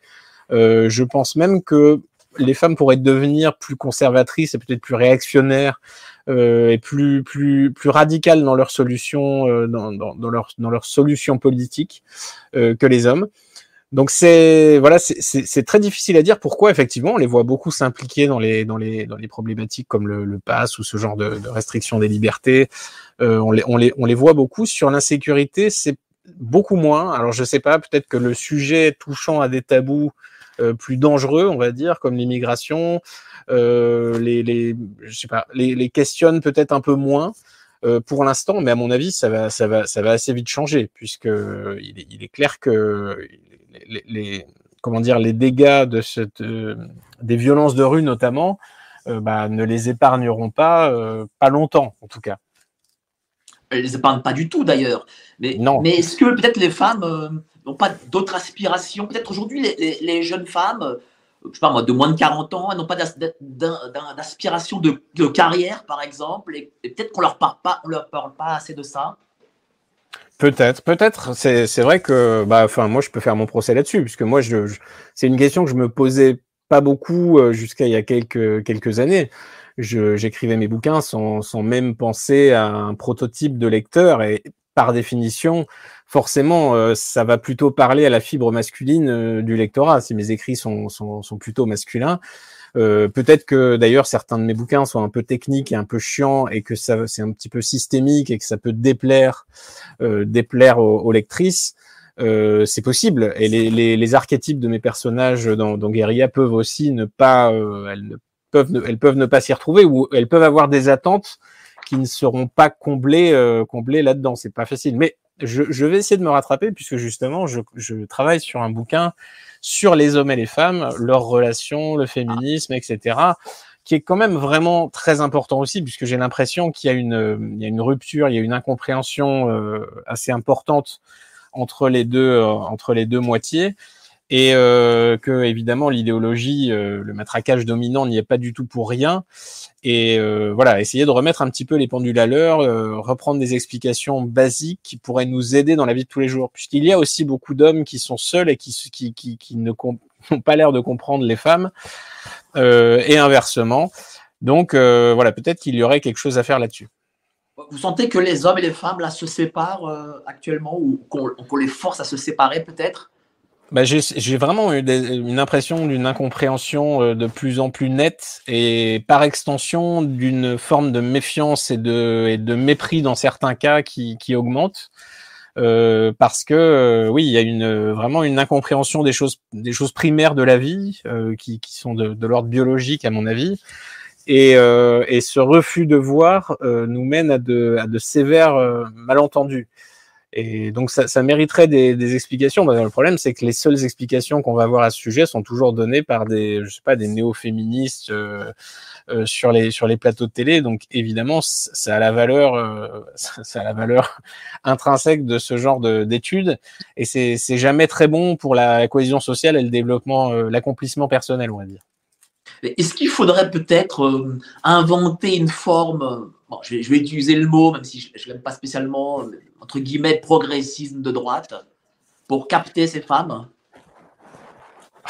Euh, je pense même que les femmes pourraient devenir plus conservatrices et peut-être plus réactionnaires euh, et plus plus plus radicales dans leurs solutions, euh, dans, dans, dans dans leurs solutions politiques euh, que les hommes. Donc c'est voilà, c'est très difficile à dire pourquoi effectivement on les voit beaucoup s'impliquer dans les dans les dans les problématiques comme le, le pass ou ce genre de, de restriction des libertés. Euh, on les on les on les voit beaucoup sur l'insécurité, c'est beaucoup moins. Alors je sais pas, peut-être que le sujet touchant à des tabous plus dangereux, on va dire, comme l'immigration, euh, les, les, je sais pas, les, les questionne peut-être un peu moins euh, pour l'instant, mais à mon avis, ça va, ça va, ça va assez vite changer, puisque il est, il est clair que les, les, comment dire, les dégâts de cette, des violences de rue notamment, bah, ne les épargneront pas, pas longtemps en tout cas. Elles les épargnent pas du tout d'ailleurs. Mais, non. mais est-ce que peut-être les femmes n'ont pas d'autres aspirations? Peut-être aujourd'hui, les, les, jeunes femmes, euh, je sais pas moi, de moins de 40 ans, elles n'ont pas d'aspiration de, de, carrière, par exemple, et, peut-être qu'on leur parle pas, on leur parle pas assez de ça? Peut-être, peut-être. C'est vrai que, bah, enfin, moi, je peux faire mon procès là-dessus, puisque moi, je, je c'est une question que je me posais pas beaucoup euh, jusqu'à il y a quelques quelques années. J'écrivais mes bouquins sans, sans même penser à un prototype de lecteur, et par définition, forcément, euh, ça va plutôt parler à la fibre masculine euh, du lectorat, si mes écrits sont, sont, sont plutôt masculins. Euh, peut-être que d'ailleurs certains de mes bouquins sont un peu techniques et un peu chiants et que ça c'est un petit peu systémique et que ça peut déplaire déplaire aux, lectrices. c'est possible et les, les, les, archétypes de mes personnages dans, dans Guerilla peuvent aussi ne pas elles ne elles peuvent ne pas s'y retrouver ou elles peuvent avoir des attentes qui ne seront pas comblées comblées là-dedans. C'est pas facile, mais je, vais essayer de me rattraper puisque justement, je, travaille sur un bouquin sur les hommes et les femmes, leurs relations, le féminisme, etc., qui est quand même vraiment très important aussi puisque j'ai l'impression qu'il y a une, il y a une rupture, il y a une incompréhension euh, assez importante entre les deux, euh, entre les deux moitiés et euh, que évidemment l'idéologie, euh, le matraquage dominant n'y est pas du tout pour rien. Et euh, voilà, essayer de remettre un petit peu les pendules à l'heure, euh, reprendre des explications basiques qui pourraient nous aider dans la vie de tous les jours, puisqu'il y a aussi beaucoup d'hommes qui sont seuls et qui, qui, qui, ne <laughs> n'ont pas l'air de comprendre les femmes, et inversement. Donc voilà, peut-être qu'il y aurait quelque chose à faire là-dessus. Vous sentez que les hommes et les femmes se séparent actuellement ou qu'on les force à se séparer peut-être? Bah, j'ai vraiment eu une impression d'une incompréhension euh, de plus en plus nette et par extension d'une forme de méfiance et de, et de mépris dans certains cas qui, qui augmente. Euh, parce que euh, oui, il y a une vraiment une incompréhension des choses des choses primaires de la vie euh, qui, qui sont de, de l'ordre biologique à mon avis. Et, et ce refus de voir nous mène à de, à de sévères malentendus. Et donc ça, ça mériterait des, des explications. Bah, le problème, c'est que les seules explications qu'on va avoir à ce sujet sont toujours données par des, je sais pas, des néo-féministes euh, euh, sur les sur les plateaux de télé. Donc évidemment, ça a la valeur, euh, <laughs> ça a la valeur intrinsèque de ce genre d'études. Et c'est jamais très bon pour la cohésion sociale et le développement, euh, l'accomplissement personnel, on va dire. Est-ce qu'il faudrait peut-être euh, inventer une forme bon, je, vais, utiliser le mot, même si je ne l'aime pas spécialement, entre guillemets, progressisme de droite, pour capter ces femmes?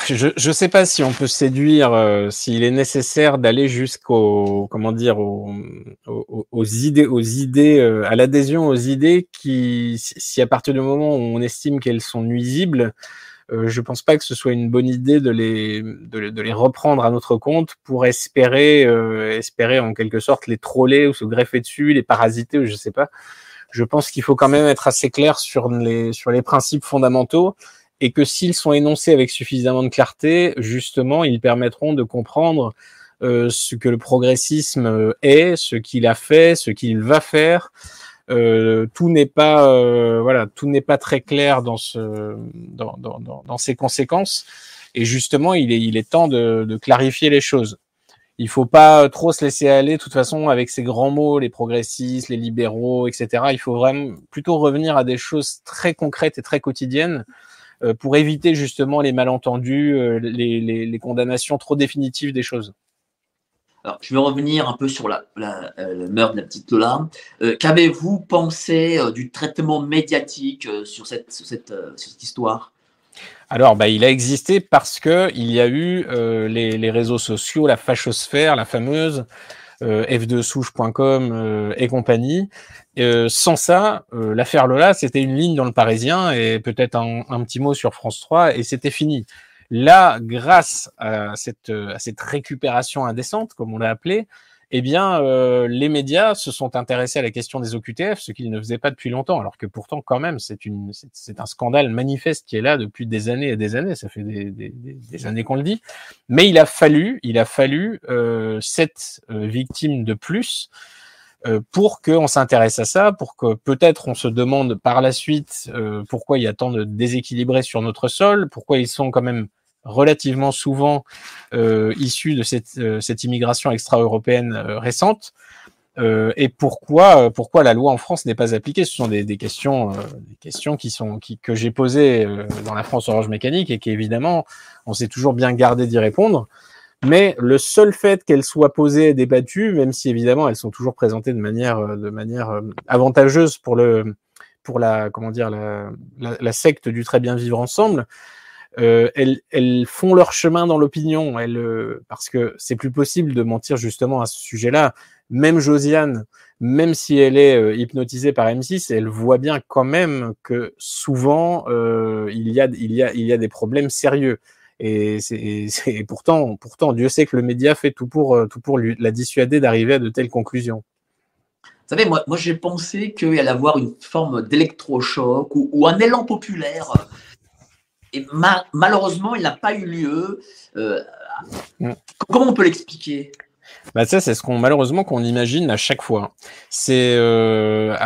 Je ne sais pas si on peut séduire, euh, s'il est nécessaire d'aller jusqu'au, comment dire, aux, idées, aux idées, euh, à l'adhésion aux idées qui, si à partir du moment où on estime qu'elles sont nuisibles, euh, je pense pas que ce soit une bonne idée de les, de, de les reprendre à notre compte pour espérer, euh, espérer en quelque sorte les troller ou se greffer dessus, les parasiter ou je sais pas. Je pense qu'il faut quand même être assez clair sur les, sur les principes fondamentaux et que s'ils sont énoncés avec suffisamment de clarté, justement, ils permettront de comprendre euh, ce que le progressisme est, ce qu'il a fait, ce qu'il va faire, euh, tout n'est pas euh, voilà, tout n'est pas très clair dans ce dans, dans, dans, ses conséquences. Et justement, il est il est temps de, de clarifier les choses. Il faut pas trop se laisser aller, de toute façon, avec ces grands mots, les progressistes, les libéraux, etc. Il faut vraiment plutôt revenir à des choses très concrètes et très quotidiennes euh, pour éviter justement les malentendus, les, les, les condamnations trop définitives des choses. Alors, je vais revenir un peu sur la, la, euh, meurtre de la petite Lola. Euh, Qu'avez-vous pensé euh, du traitement médiatique sur, cette, histoire? Alors, bah, il a existé parce que il y a eu les, réseaux sociaux, la fachosphère, la fameuse euh, f2souche.com euh, et compagnie. Sans ça, l'affaire Lola, c'était une ligne dans le Parisien et peut-être un petit mot sur France 3 et c'était fini. Là, grâce à cette, à cette récupération indécente, comme on l'a appelé, eh bien, euh, les médias se sont intéressés à la question des OQTF, ce qu'ils ne faisaient pas depuis longtemps, alors que pourtant, quand même, c'est un scandale manifeste qui est là depuis des années et des années. Ça fait des, des, des années qu'on le dit. Mais il a fallu, il a fallu euh, sept euh, victimes de plus euh, pour qu'on s'intéresse à ça, pour que peut-être on se demande par la suite euh, pourquoi il y a tant de déséquilibrés sur notre sol, pourquoi ils sont quand même relativement souvent euh, issus de cette, euh, cette immigration extra-européenne euh, récente. Euh, et pourquoi, pourquoi la loi en France n'est pas appliquée? Ce sont des, des questions, des questions qui sont qui, que j'ai posées dans la France Orange Mécanique et qui évidemment on s'est toujours bien gardé d'y répondre. Mais le seul fait qu'elles soient posées et débattues, même si évidemment elles sont toujours présentées de manière, de manière avantageuse pour le, pour la, comment dire, la, la secte du très bien vivre ensemble, euh, elles, font leur chemin dans l'opinion, euh, parce que c'est plus possible de mentir justement à ce sujet-là. Même Josiane, même si elle est euh, hypnotisée par M6, elle voit bien quand même que souvent il y a des problèmes sérieux. Et c'est pourtant Dieu sait que le média fait tout pour la dissuader d'arriver à de telles conclusions. Vous savez, moi, moi j'ai pensé qu'il allait avoir une forme d'électrochoc ou, ou, un élan populaire et ma malheureusement, il n'a pas eu lieu. Euh, mm. Comment on peut l'expliquer? Bah ça, c'est ce qu'on malheureusement qu'on imagine à chaque fois. C'est euh,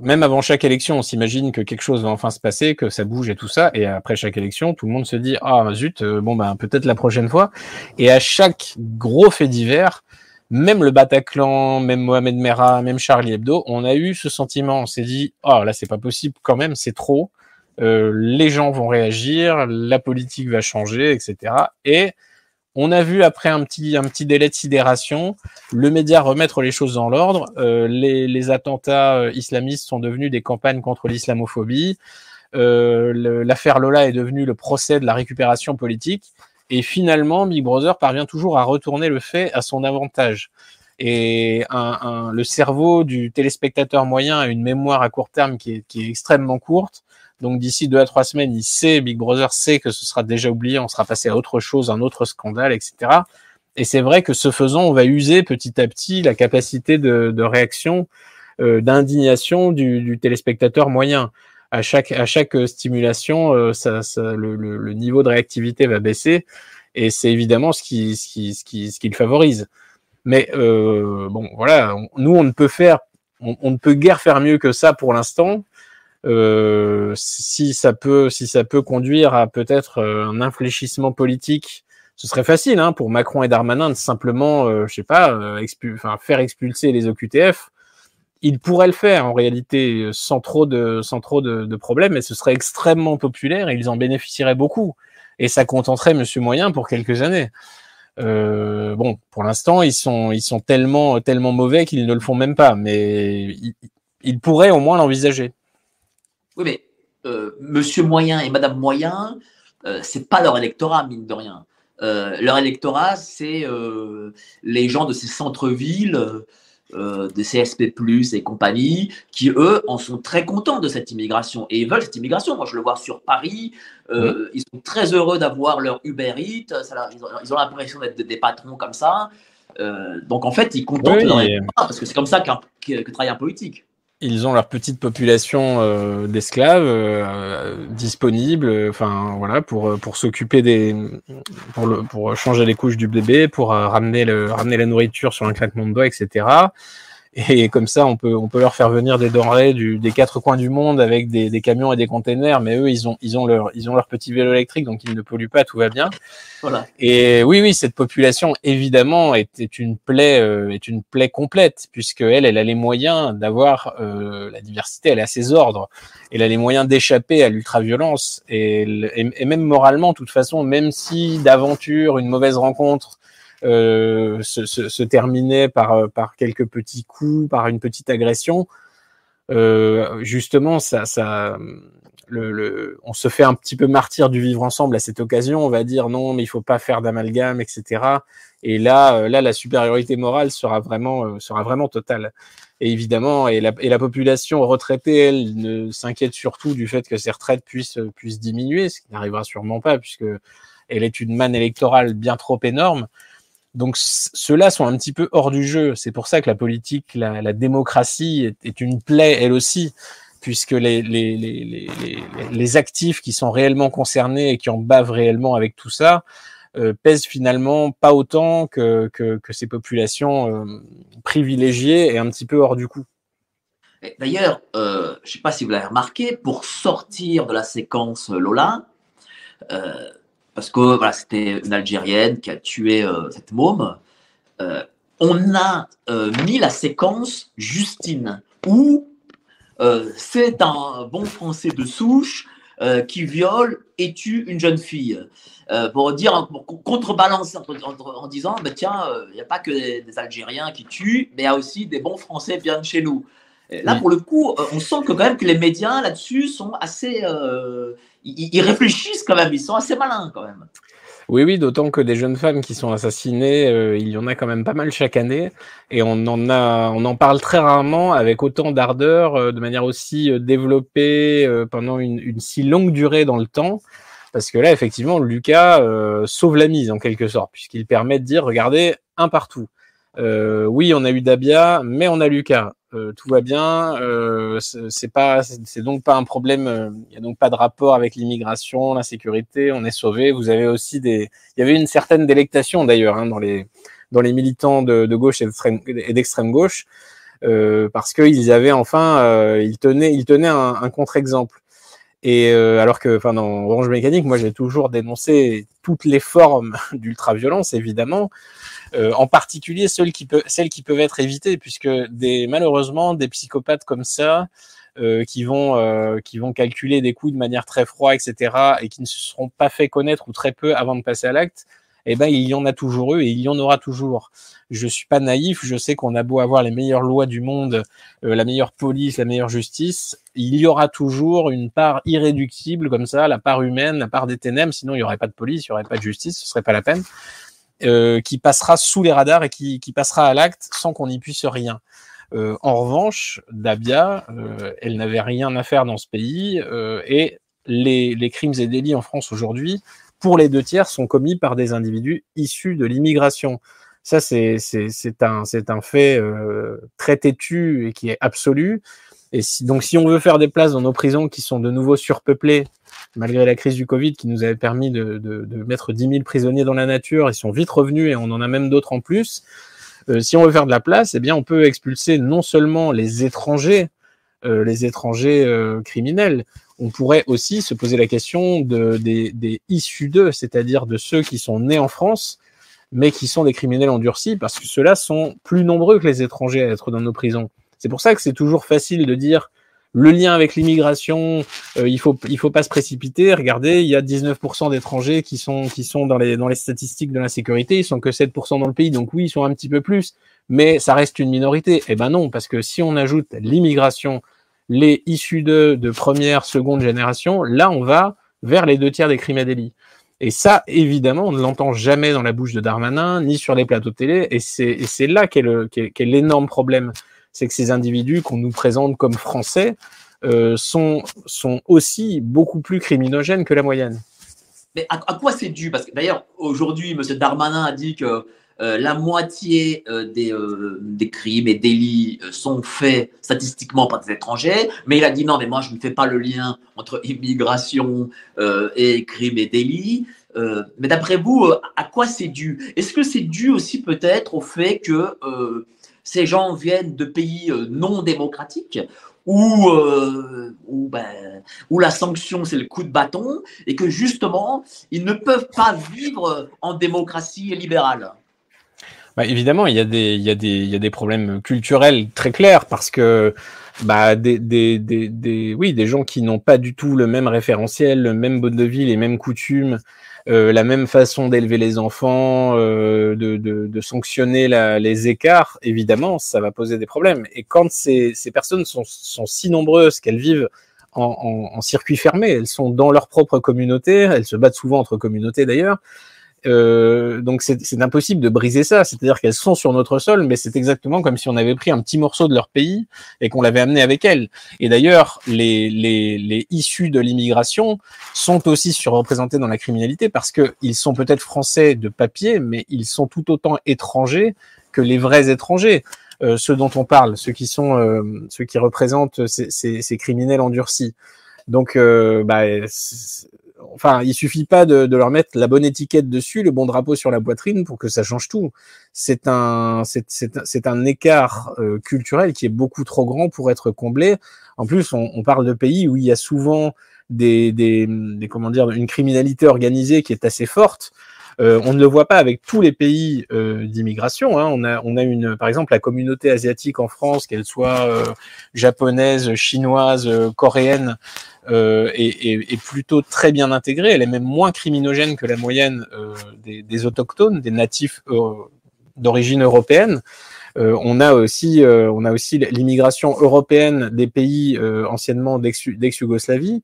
même avant chaque élection, on s'imagine que quelque chose va enfin se passer, que ça bouge et tout ça, et après chaque élection, tout le monde se dit ah zut, euh, bon ben peut-être la prochaine fois. Et à chaque gros fait divers, même le Bataclan, même Mohamed Merah, même Charlie Hebdo, on a eu ce sentiment. On s'est dit oh là c'est pas possible quand même, c'est trop. Euh, les gens vont réagir, la politique va changer, etc. Et on a vu après un petit, un petit délai de sidération, le média remettre les choses dans l'ordre. Euh, les, les, attentats euh, islamistes sont devenus des campagnes contre l'islamophobie. Euh, L'affaire Lola est devenue le procès de la récupération politique. Et finalement, Big Brother parvient toujours à retourner le fait à son avantage. Et un, un, le cerveau du téléspectateur moyen a une mémoire à court terme qui est, qui est extrêmement courte. Donc d'ici deux à trois semaines, il sait, Big Brother sait que ce sera déjà oublié, on sera passé à autre chose, un autre scandale, etc. Et c'est vrai que ce faisant, on va user petit à petit la capacité de, de réaction, euh, d'indignation du, du, téléspectateur moyen. À chaque, à chaque stimulation, euh, ça, ça, le, le, le, niveau de réactivité va baisser, et c'est évidemment ce qui, ce qui, ce qui, ce qui le favorise. Mais euh, bon, voilà, nous on ne peut faire, on, ne peut guère faire mieux que ça pour l'instant. Euh, si ça peut, si ça peut conduire à peut-être euh, un infléchissement politique, ce serait facile hein, pour Macron et Darmanin de simplement, euh, je sais pas, euh, enfin, faire expulser les OQTF. Ils pourraient le faire en réalité sans trop de, sans trop de, de problèmes, et ce serait extrêmement populaire et ils en bénéficieraient beaucoup. Et ça contenterait Monsieur Moyen pour quelques années. Euh, bon, pour l'instant, ils sont, ils sont tellement, tellement mauvais qu'ils ne le font même pas, mais ils pourraient au moins l'envisager. Oui, mais euh, Monsieur Moyen et Madame Moyen, euh, c'est pas leur électorat, mine de rien. Euh, leur électorat, c'est euh, les gens de ces centres-villes, euh, de CSP+, et compagnie, qui, eux, en sont très contents de cette immigration. Et ils veulent cette immigration. Moi, je le vois sur Paris. Oui. Ils sont très heureux d'avoir leur Uber Eats. Ça, ils ont, l'impression d'être des patrons comme ça. donc, en fait, ils contentent oui, leur électorat, parce que c'est comme ça que travaille un politique ils ont leur petite population euh, d'esclaves euh, disponibles, enfin voilà, pour pour s'occuper des, pour le pour changer les couches du bébé, pour euh, ramener le ramener la nourriture sur un claquement de doigts, etc. Et comme ça, on peut, on peut leur faire venir des denrées du, des quatre coins du monde avec des, des, camions et des containers. Mais eux, ils ont, ils ont leur, ils ont leur petit vélo électrique, donc ils ne polluent pas, tout va bien. Voilà. Et oui, oui, cette population, évidemment, est, est une plaie, euh, est une plaie complète, puisque elle, elle a les moyens d'avoir euh, la diversité, elle a ses ordres, elle a les moyens d'échapper à l'ultraviolence et, et, et même moralement, de toute façon, même si d'aventure, une mauvaise rencontre se, se, se, terminait par, par quelques petits coups, par une petite agression, justement, ça, ça, le, on se fait un petit peu martyr du vivre ensemble à cette occasion. On va dire non, mais il faut pas faire d'amalgame, etc. Et là, euh, là, la supériorité morale sera vraiment, euh, sera vraiment totale. Et évidemment, et la, et la population retraitée, elle, ne s'inquiète surtout du fait que ces retraites puissent, puissent diminuer, ce qui n'arrivera sûrement pas, puisque elle est une manne électorale bien trop énorme. Donc ceux-là sont un petit peu hors du jeu. C'est pour ça que la politique, la, démocratie est, une plaie elle aussi puisque les, les, les, les, actifs qui sont réellement concernés et qui en bavent réellement avec tout ça euh, pèsent finalement pas autant que, que, ces populations euh, privilégiées et un petit peu hors du coup. D'ailleurs, euh, je ne sais pas si vous l'avez remarqué, pour sortir de la séquence Lola, parce que voilà, c'était une Algérienne qui a tué euh, cette môme, on a mis la séquence Justine, où euh, c'est un bon français de souche euh, qui viole et tue une jeune fille. Euh, pour dire, pour contrebalancer en, disant, bah, tiens, il n'y a pas que des, Algériens qui tuent, mais il y a aussi des bons Français bien chez nous. là, pour le coup, on sent que quand même que les médias là-dessus sont assez, ils, réfléchissent quand même, ils sont assez malins quand même. Oui, oui, d'autant que des jeunes femmes qui sont assassinées, euh, il y en a quand même pas mal chaque année, et on en a, on en parle très rarement avec autant d'ardeur, euh, de manière aussi euh, développée pendant une, une, si longue durée dans le temps, parce que là, effectivement, Lucas sauve la mise en quelque sorte, puisqu'il permet de dire, regardez, un partout. Oui, on a eu Dabia, mais on a Lucas. Euh, tout va bien. Euh, c'est pas, c'est donc pas un problème. Euh, il n'y a donc pas de rapport avec l'immigration, l'insécurité. On est sauvé. Vous avez aussi des. Il y avait une certaine délectation d'ailleurs hein, dans les dans les militants de, gauche et d'extrême gauche euh, parce qu'ils avaient enfin, ils tenaient, ils tenaient un contre-exemple. Et alors que, enfin, dans Orange Mécanique, moi, j'ai toujours dénoncé toutes les formes <laughs> d'ultra-violence, évidemment. Euh, en particulier celles qui, peuvent, celles qui peuvent être évitées, puisque des, malheureusement, des psychopathes comme ça, euh, qui, vont, euh, qui vont calculer des coups de manière très froide, etc., et qui ne se seront pas fait connaître ou très peu avant de passer à l'acte, eh ben, il y en a toujours eu et il y en aura toujours. Je suis pas naïf, je sais qu'on a beau avoir les meilleures lois du monde, la meilleure police, la meilleure justice, il y aura toujours une part irréductible comme ça, la part humaine, la part des ténèbres, sinon il y aurait pas de police, il y aurait pas de justice, ce serait pas la peine. Euh, qui passera sous les radars et qui, qui passera à l'acte sans qu'on n'y puisse rien. Euh, en revanche, Dabia, euh, elle n'avait rien à faire dans ce pays euh, et les, les, crimes et délits en France aujourd'hui, pour les deux tiers, sont commis par des individus issus de l'immigration. Ça, c'est un, un fait euh, très têtu et qui est absolu. Et donc, si on veut faire des places dans nos prisons qui sont de nouveau surpeuplées, malgré la crise du Covid qui nous avait permis de, mettre 10 000 prisonniers dans la nature, ils sont vite revenus et on en a même d'autres en plus. Euh, si on veut faire de la place, eh bien, on peut expulser non seulement les étrangers, euh, les étrangers euh, criminels, on pourrait aussi se poser la question de, des, des issus d'eux, c'est-à-dire de ceux qui sont nés en France, mais qui sont des criminels endurcis, parce que ceux-là sont plus nombreux que les étrangers à être dans nos prisons. C'est pour ça que c'est toujours facile de dire le lien avec l'immigration, euh, il faut il faut pas se précipiter. Regardez, il y a 19% d'étrangers qui sont qui sont dans les dans les statistiques de l'insécurité, ils sont que 7% dans le pays, donc oui, ils sont un petit peu plus, mais ça reste une minorité. Eh ben non, parce que si on ajoute l'immigration, les issus de de première, seconde génération, là on va vers les deux tiers des crimes et délits. Et ça, évidemment, on ne l'entend jamais dans la bouche de Darmanin, ni sur les plateaux télé, et c'est là qu'est l'énorme problème c'est que ces individus qu'on nous présente comme français euh, sont, sont aussi beaucoup plus criminogènes que la moyenne. Mais à, quoi c'est dû? Parce que d'ailleurs, aujourd'hui, M. Darmanin a dit que euh, la moitié euh, des, des, crimes et délits sont faits statistiquement par des étrangers, mais il a dit non, mais moi je ne fais pas le lien entre <laughs> immigration et crimes et délits. mais d'après vous, à quoi c'est dû? Est-ce que c'est dû aussi peut-être au fait que ces gens viennent de pays euh, non démocratiques où, euh, où, ben, où, la sanction c'est le coup de bâton et que justement ils ne peuvent pas vivre en démocratie libérale. Bah, évidemment, il y, a des, y y a des problèmes culturels très clairs parce que bah, des, des, des, des oui, des gens qui n'ont pas du tout le même référentiel, le même mode de vie, les mêmes coutumes, la même façon d'élever les enfants, de, de, de, sanctionner la, les écarts, évidemment, ça va poser des problèmes. Et quand ces, ces personnes sont, sont si nombreuses qu'elles vivent en, en, circuit fermé. Elles sont dans leur propre communauté. Elles se battent souvent entre communautés d'ailleurs. Euh, donc c'est impossible de briser ça. C'est-à-dire qu'elles sont sur notre sol, mais c'est exactement comme si on avait pris un petit morceau de leur pays et qu'on l'avait amené avec elles. Et d'ailleurs, les, les, les, issus de l'immigration sont aussi surreprésentés dans la criminalité parce qu'ils sont peut-être français de papier, mais ils sont tout autant étrangers que les vrais étrangers. Euh, ceux dont on parle, ceux qui sont, euh, ceux qui représentent ces, ces, ces criminels endurcis. Donc, euh, bah, enfin, il suffit pas de, de, leur mettre la bonne étiquette dessus, le bon drapeau sur la poitrine pour que ça change tout. C'est un, c'est un écart culturel qui est beaucoup trop grand pour être comblé. En plus, on, on, parle de pays où il y a souvent des, des, des comment dire, une criminalité organisée qui est assez forte. Euh, on ne le voit pas avec tous les pays euh, d'immigration. Hein. On a, on a une, par exemple, la communauté asiatique en France, qu'elle soit euh, japonaise, chinoise, coréenne, est, plutôt très bien intégrée. Elle est même moins criminogène que la moyenne des, autochtones, des natifs d'origine européenne. on a aussi, on a aussi l'immigration européenne des pays anciennement d'ex-Yougoslavie.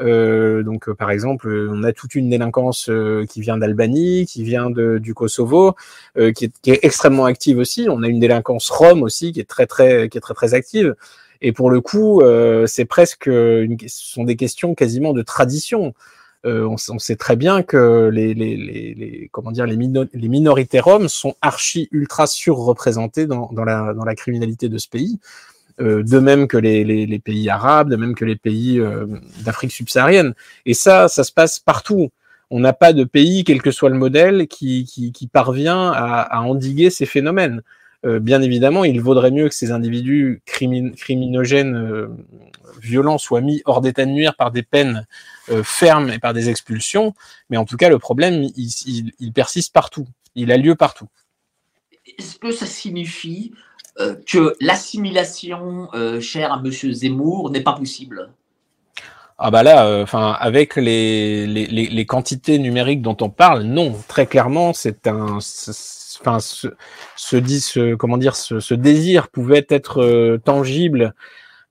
Euh, donc, euh, par exemple, on a toute une délinquance euh, qui vient d'Albanie, qui vient de, du Kosovo, qui est, qui, est, extrêmement active aussi. On a une délinquance rome aussi qui est très très qui est très très active. Et pour le coup, c'est presque une, ce sont des questions quasiment de tradition. On, on, sait très bien que les, les, les, les comment dire les, les, minorités roms sont archi ultra surreprésentées dans, dans, la, dans la criminalité de ce pays. Euh, de même que les, pays arabes, de même que les pays euh, d'Afrique subsaharienne. Et ça, ça se passe partout. On n'a pas de pays, quel que soit le modèle, qui, parvient à, endiguer ces phénomènes. Euh, bien évidemment, il vaudrait mieux que ces individus criminogènes violents soient mis hors d'état de nuire par des peines fermes et par des expulsions, mais en tout cas, le problème, il persiste partout. Il a lieu partout. Est-ce que ça signifie euh, que l'assimilation euh, chère à Monsieur Zemmour n'est pas possible ah bah là, euh, enfin avec les, les, quantités numériques dont on parle, non, très clairement, c'est un, enfin ce, ce, désir pouvait être tangible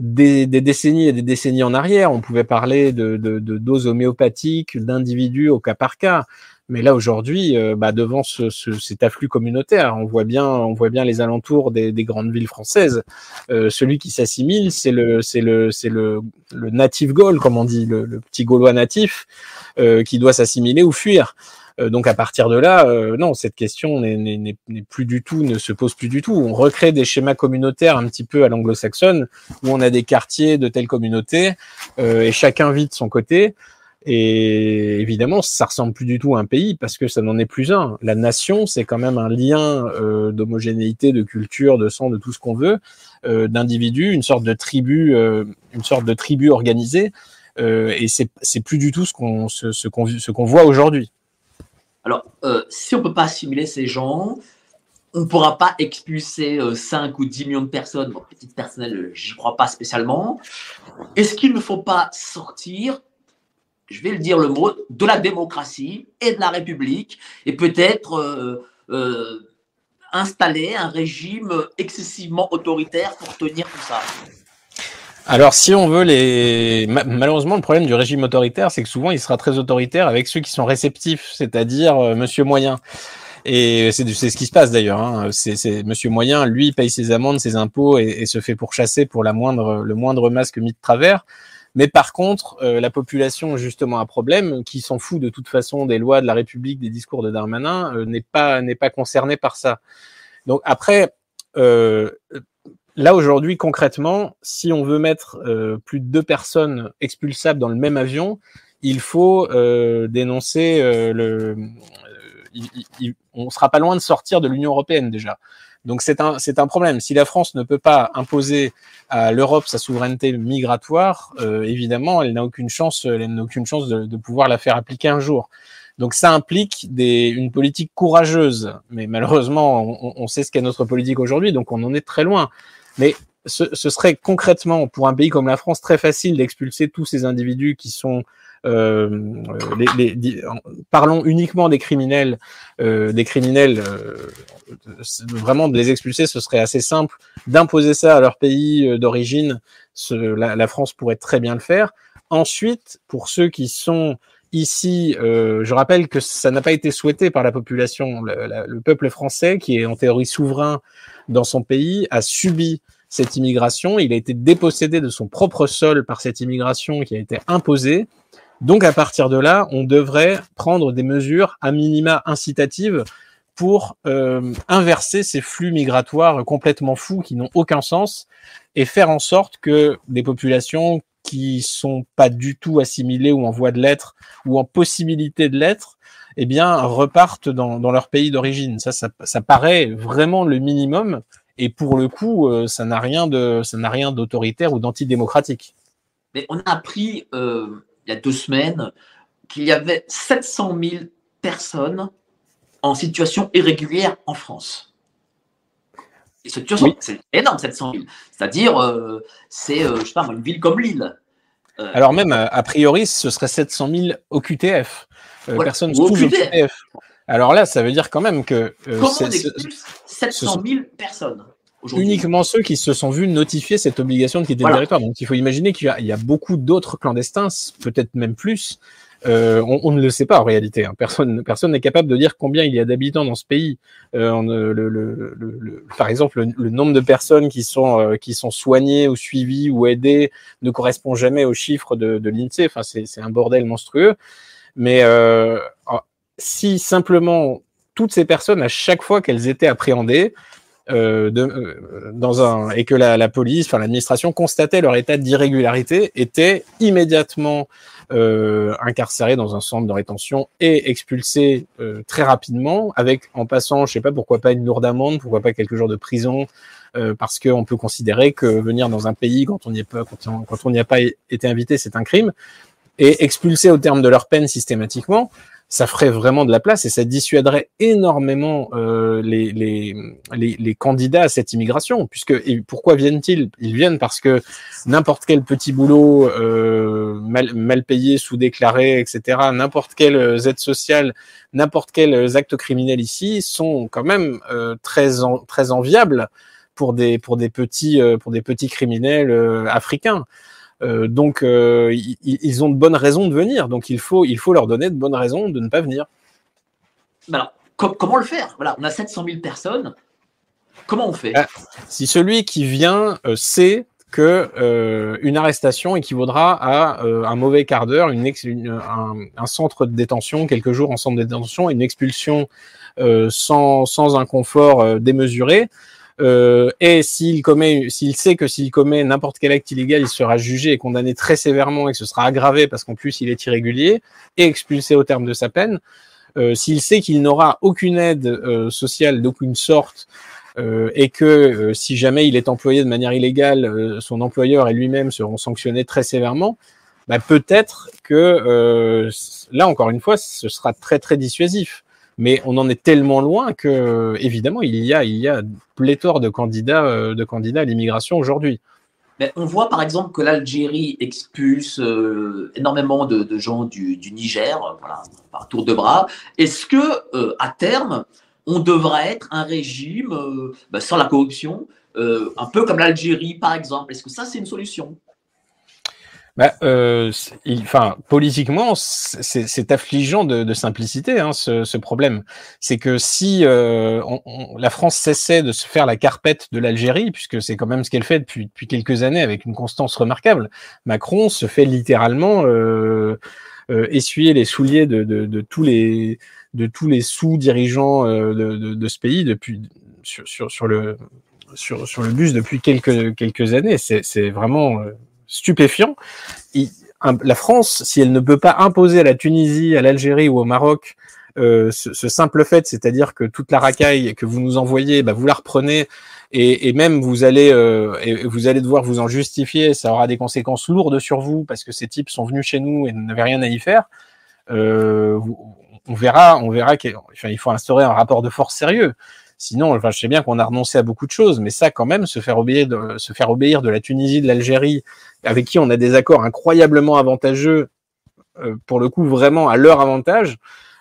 des, décennies et des décennies en arrière. On pouvait parler de doses homéopathiques, d'individus au cas par cas. Mais là aujourd'hui, euh, bah, devant ce, ce, cet afflux communautaire, on voit bien, on voit bien les alentours des, des grandes villes françaises. Euh, celui qui s'assimile, c'est le, c'est le, c'est le, le native gaul, comme on dit, le, le petit gaulois natif, euh, qui doit s'assimiler ou fuir. Euh, donc à partir de là, euh, non, cette question n'est plus du tout, ne se pose plus du tout. On recrée des schémas communautaires un petit peu à l'anglo-saxonne, où on a des quartiers de telle communauté et chacun vit de son côté. Et évidemment, ça ressemble plus du tout à un pays parce que ça n'en est plus un. La nation, c'est quand même un lien euh, d'homogénéité, de culture, de sang, de tout ce qu'on veut, euh, d'individus, une sorte de tribu, euh, une sorte de tribu organisée. Et c'est c'est plus du tout ce qu'on ce, qu'on ce qu'on voit aujourd'hui. Alors, si on peut pas assimiler ces gens, on pourra pas expulser 5 ou 10 millions de personnes. Bon, petite personnel, j'y crois pas spécialement. Est-ce qu'il ne faut pas sortir je vais le dire le mot, de la démocratie et de la République, et peut-être euh, euh, installer un régime excessivement autoritaire pour tenir tout ça. Alors, si on veut les, malheureusement, le problème du régime autoritaire, c'est que souvent, il sera très autoritaire avec ceux qui sont réceptifs, c'est-à-dire euh, Monsieur Moyen. Et c'est ce qui se passe d'ailleurs. Hein. C'est Monsieur Moyen, lui, paye ses amendes, ses impôts et, et, se fait pourchasser pour la moindre, le moindre masque mis de travers. Mais par contre, euh, la population justement un problème, qui s'en fout de toute façon des lois de la République, des discours de Darmanin, euh, n'est pas n'est pas concernée par ça. Donc après, euh, là aujourd'hui concrètement, si on veut mettre plus de deux personnes expulsables dans le même avion, il faut dénoncer le. on sera pas loin de sortir de l'Union européenne déjà. Donc c'est un, c'est un problème. Si la France ne peut pas imposer à l'Europe sa souveraineté migratoire, euh, évidemment, elle n'a aucune chance, elle n'a aucune chance de, pouvoir la faire appliquer un jour. Donc ça implique des, une politique courageuse. Mais malheureusement, on, sait ce qu'est notre politique aujourd'hui, donc on en est très loin. Mais ce, ce, serait concrètement pour un pays comme la France très facile d'expulser tous ces individus qui sont les, les, parlons uniquement des criminels, euh, des criminels, euh, vraiment de les expulser, ce serait assez simple. D'imposer ça à leur pays euh, d'origine, la, la, France pourrait très bien le faire. Ensuite, pour ceux qui sont ici, euh, je rappelle que ça n'a pas été souhaité par la population. Le, le, peuple français, qui est en théorie souverain dans son pays, a subi cette immigration. Il a été dépossédé de son propre sol par cette immigration qui a été imposée. Donc à partir de là, on devrait prendre des mesures à minima incitatives pour euh, inverser ces flux migratoires complètement fous qui n'ont aucun sens et faire en sorte que des populations qui sont pas du tout assimilées ou en voie de l'être ou en possibilité de l'être, eh bien repartent dans, dans leur pays d'origine. Ça, ça, ça, paraît vraiment le minimum et pour le coup, euh, ça n'a rien de ça n'a rien d'autoritaire ou d'antidémocratique. Mais on a appris euh, il y a deux semaines qu'il y avait 700 000 personnes en situation irrégulière en France. Et situation, oui. c'est énorme, 700 000. C'est-à-dire, euh, c'est, euh, je sais pas, une ville comme Lille. Euh, Alors même, a priori, ce serait 700 000 au QTF. Voilà, personnes sous QTF. QTF. Alors là, ça veut dire quand même que... Comment on expulse 700 000 personnes? Uniquement ceux qui se sont vus notifier cette obligation de quitter voilà. le territoire. Donc il faut imaginer qu'il y, y, a beaucoup d'autres clandestins, peut-être même plus. Euh, on, on, ne le sait pas en réalité. Hein. Personne personne n'est capable de dire combien il y a d'habitants dans ce pays. Euh, on, le, le, le, par exemple, le, nombre de personnes qui sont euh, qui sont soignées ou suivies ou aidées ne correspond jamais aux chiffres de, de l'Insee. Enfin, c'est un bordel monstrueux. Mais euh, si simplement toutes ces personnes, à chaque fois qu'elles étaient appréhendées, euh, de, euh, dans un et que la, la police, enfin l'administration constatait leur état d'irrégularité, étaient immédiatement euh, incarcérés dans un centre de rétention et expulsés euh, très rapidement, avec en passant, je sais pas pourquoi pas une lourde amende, pourquoi pas quelques jours de prison, euh, parce qu'on peut considérer que venir dans un pays quand on n'y quand quand on n'y a pas été invité, c'est un crime, et expulsés au terme de leur peine systématiquement ça ferait vraiment de la place et ça dissuaderait énormément euh, les, les, les, les, candidats à cette immigration. Puisque et pourquoi viennent-ils? Ils viennent parce que n'importe quel petit boulot euh, mal, mal payé, sous-déclaré, etc., n'importe quelle aide sociale, n'importe quel acte criminel ici sont quand même euh, très très enviables pour des pour des petits euh, pour des petits criminels euh, africains. Euh, donc, euh, ils, ils, ont de bonnes raisons de venir. Donc, il faut, il faut leur donner de bonnes raisons de ne pas venir. Alors, com comment le faire? Voilà, on a 700 000 personnes. Comment on fait? Ah, Si celui qui vient euh, sait que euh, une arrestation équivaudra à euh, un mauvais quart d'heure, une, une un, un, centre de détention, quelques jours en centre de détention, une expulsion euh, sans, sans inconfort démesuré, euh, et s'il commet, s'il sait que s'il commet n'importe quel acte illégal, il sera jugé et condamné très sévèrement et que ce sera aggravé parce qu'en plus il est irrégulier et expulsé au terme de sa peine. Euh, s'il sait qu'il n'aura aucune aide euh, sociale d'aucune sorte euh, et que euh, si jamais il est employé de manière illégale, euh, son employeur et lui-même seront sanctionnés très sévèrement, bah, peut-être que là encore une fois, ce sera très très dissuasif mais on en est tellement loin que évidemment il y a il y a pléthore de candidats euh, de candidats à l'immigration aujourd'hui. On voit par exemple que l'Algérie expulse euh, énormément de, gens du, Niger, voilà, par tour de bras. Est-ce que euh, à terme on devrait être un régime euh, bah, sans la corruption, euh, un peu comme l'Algérie par exemple? Est-ce que ça c'est une solution? Bah, euh, il, enfin, politiquement, c'est affligeant de, de simplicité hein, ce, ce, problème. C'est que si euh, on, on, la France cessait de se faire la carpette de l'Algérie, puisque c'est quand même ce qu'elle fait depuis, depuis quelques années avec une constance remarquable, Macron se fait littéralement euh, euh essuyer les souliers de, de, de, tous les de tous les sous-dirigeants euh, de, ce pays depuis sur, sur, sur le sur, sur le bus depuis quelques quelques années. C'est vraiment euh, stupéfiant. La France, si elle ne peut pas imposer à la Tunisie, à l'Algérie ou au Maroc euh, ce, ce, simple fait, c'est-à-dire que toute la racaille que vous nous envoyez, bah, vous la reprenez et, et même vous allez euh, et vous allez devoir vous en justifier, ça aura des conséquences lourdes sur vous parce que ces types sont venus chez nous et n'avaient rien à y faire. Euh, on verra, on verra qu'il faut instaurer un rapport de force sérieux Sinon, enfin, je sais bien qu'on a renoncé à beaucoup de choses, mais ça, quand même, se faire obéir de, se faire obéir de la Tunisie, de l'Algérie, avec qui on a des accords incroyablement avantageux, euh, pour le coup, vraiment à leur avantage.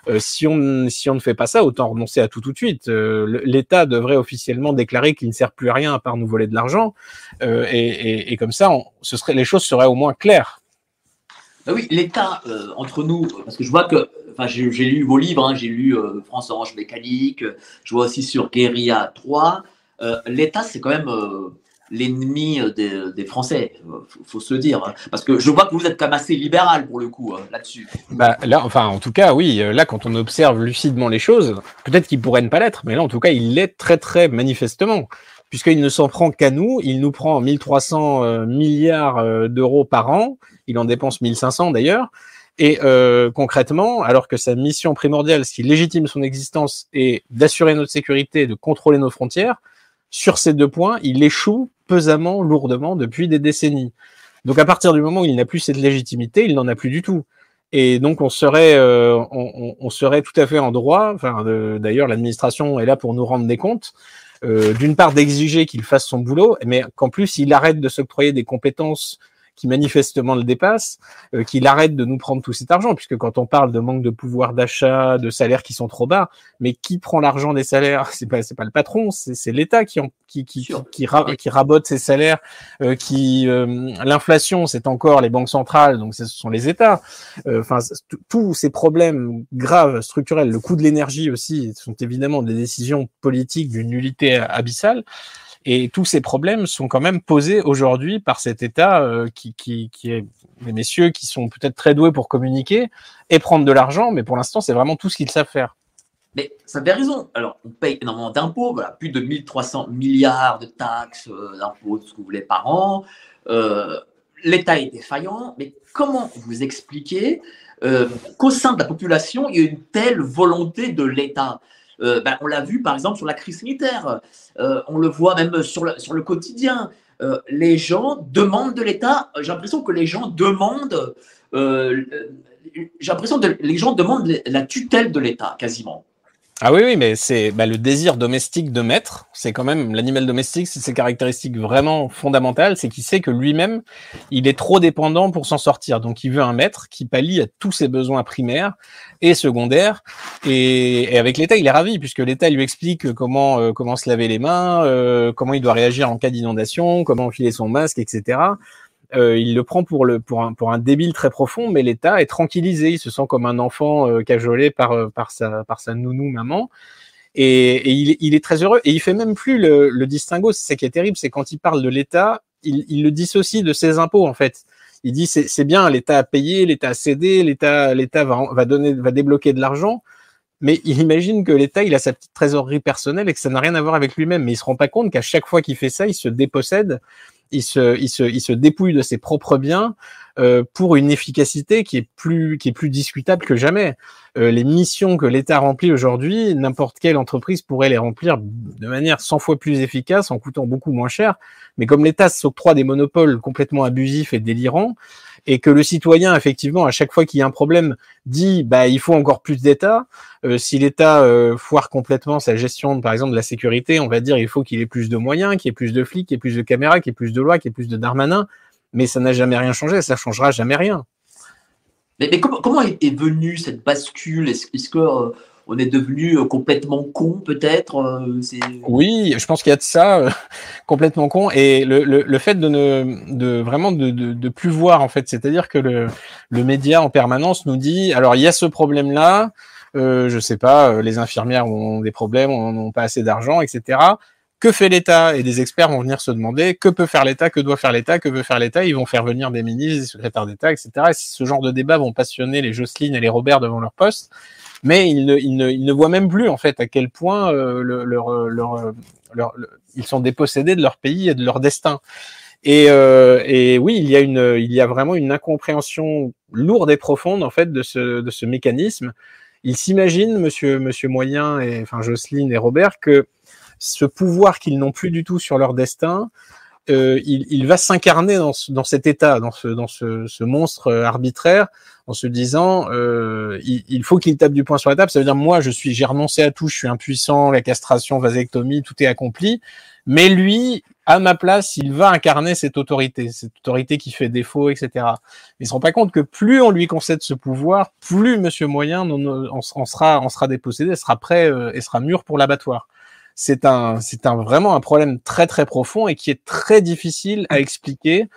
Euh, si on si on ne fait pas ça, autant renoncer à tout tout de suite. Euh, L'État devrait officiellement déclarer qu'il ne sert plus à rien à part nous voler de l'argent, et, et, comme ça, ce serait les choses seraient au moins claires. Ben oui, l'État entre nous, parce que je vois que j'ai lu vos livres, hein, j'ai lu France Orange Mécanique, je vois aussi sur Guérilla 3. Euh, L'État, c'est quand même l'ennemi des, Français, faut, se dire. Hein. Parce que je vois que vous êtes quand même assez libéral pour le coup hein, là-dessus. Bah, là, enfin, en tout cas, oui, là, quand on observe lucidement les choses, peut-être qu'il pourrait ne pas l'être, mais là, en tout cas, il l'est très, très manifestement. Puisqu'il ne s'en prend qu'à nous, il nous prend 1300 milliards d'euros par an, il en dépense 1500 d'ailleurs, et euh, concrètement, alors que sa mission primordiale, ce qui légitime son existence, est d'assurer notre sécurité, de contrôler nos frontières, sur ces deux points, il échoue pesamment, lourdement depuis des décennies. Donc à partir du moment où il n'a plus cette légitimité, il n'en a plus du tout. Et donc on serait, euh, tout à fait en droit. D'ailleurs, l'administration est là pour nous rendre des comptes. Euh, D'une part, d'exiger qu'il fasse son boulot, mais qu'en plus il arrête de s'octroyer des compétences qui manifestement le dépasse, euh, qu'il arrête de nous prendre tout cet argent, puisque quand on parle de manque de pouvoir d'achat, de salaires qui sont trop bas, mais qui prend l'argent des salaires <laughs> C'est pas c'est pas le patron, c'est l'État qui, qui qui qui, qui, rabote ses salaires, euh, qui euh, l'inflation c'est encore les banques centrales, donc ce sont les États. Enfin tous ces problèmes graves structurels, le coût de l'énergie aussi, sont évidemment des décisions politiques d'une nullité abyssale. Et tous ces problèmes sont quand même posés aujourd'hui par cet État euh, qui, est des messieurs qui sont peut-être très doués pour communiquer et prendre de l'argent, mais pour l'instant, c'est vraiment tout ce qu'ils savent faire. Mais ça fait raison. Alors, on paye énormément d'impôts, voilà, plus de 1300 milliards de taxes, euh, d'impôts, ce que vous voulez, par an. Euh, L'État est défaillant, mais comment vous expliquez euh, qu'au sein de la population, il y a une telle volonté de l'État? Euh, ben, on l'a vu par exemple sur la crise sanitaire, euh, on le voit même sur le, quotidien. Euh, les gens demandent de l'État, j'ai l'impression que les gens demandent, j'ai l'impression que les gens demandent la tutelle de l'État quasiment. Ah oui, oui, mais c'est bah, le désir domestique de maître. C'est quand même l'animal domestique, c'est ses caractéristiques vraiment fondamentales. C'est qu'il sait que lui-même, il est trop dépendant pour s'en sortir. Donc, il veut un maître qui pallie à tous ses besoins primaires et secondaires. Et, avec l'État, il est ravi puisque l'État lui explique comment euh, comment se laver les mains, euh, comment il doit réagir en cas d'inondation, comment enfiler son masque, etc. Euh, il le prend pour, un, débile très profond, mais l'État est tranquillisé. Il se sent comme un enfant euh, cajolé par, euh, par, sa, nounou maman. Et, il, est très heureux. Et il fait même plus le, distinguo. C'est qui est terrible, c'est quand il parle de l'État, il, le dissocie de ses impôts en fait. Il dit c'est bien, l'État a payé, l'État a cédé, l'État va, va débloquer de l'argent. Mais il imagine que l'État, il a sa petite trésorerie personnelle et que ça n'a rien à voir avec lui-même. Mais il se rend pas compte qu'à chaque fois qu'il fait ça, il se dépossède il se, il se, il se dépouille de ses propres biens euh, pour une efficacité qui est plus, qui est plus discutable que jamais. Euh, les missions que l'État remplit aujourd'hui, n'importe quelle entreprise pourrait les remplir de manière 100 fois plus efficace en coûtant beaucoup moins cher. Mais comme l'État s'octroie des monopoles complètement abusifs et délirants, et que le citoyen, effectivement, à chaque fois qu'il y a un problème, dit bah il faut encore plus d'État. Euh, si l'État euh, foire complètement sa gestion, par exemple, de la sécurité, on va dire il faut qu'il ait plus de moyens, qu'il y ait plus de flics, qu'il y ait plus de caméras, qu'il y ait plus de lois, qu'il y ait plus de Darmanin. Mais ça n'a jamais rien changé, ça changera jamais rien. Mais, comment, comment, est venue cette bascule? Est-ce que euh, on est devenu euh, complètement con peut-être euh, Oui, je pense qu'il y a de ça euh, <laughs> complètement con. Et le, le, le, fait de ne de vraiment de, de, de plus voir en fait, c'est-à-dire que le, le média en permanence nous dit alors il y a ce problème là, euh, je sais pas, les infirmières ont des problèmes, n'ont pas assez d'argent, etc. Que fait l'État Et des experts vont venir se demander que peut faire l'État, que doit faire l'État, que veut faire l'État. Ils vont faire venir des ministres, des secrétaires d'État, etc. Et ce genre de débat vont passionner les Jocelyne et les Robert devant leur poste mais ils ne, ils ne, ils ne voient même plus en fait à quel point euh, leur, euh, leur, euh, leur, ils sont dépossédés de leur pays et de leur destin. Et, euh, et oui, il y a une, il y a vraiment une incompréhension lourde et profonde en fait de ce, de ce mécanisme. Ils s'imaginent, Monsieur, Monsieur Moyen et enfin Jocelyne et Robert, que ce pouvoir qu'ils n'ont plus du tout sur leur destin il, va s'incarner dans, cet état, dans ce, dans ce, monstre arbitraire, en se disant il, faut qu'il tape du poing sur la table. Ça veut dire moi, je suis, j'ai renoncé à tout, je suis impuissant, la castration, vasectomie, tout est accompli. Mais lui, à ma place, il va incarner cette autorité, cette autorité qui fait défaut, etc. Mais il se rend pas compte que plus on lui concède ce pouvoir, plus Monsieur Moyen on, sera, on sera dépossédé, sera prêt euh, et sera mûr pour l'abattoir. C'est un, c'est un vraiment un problème très très profond et qui est très difficile à expliquer.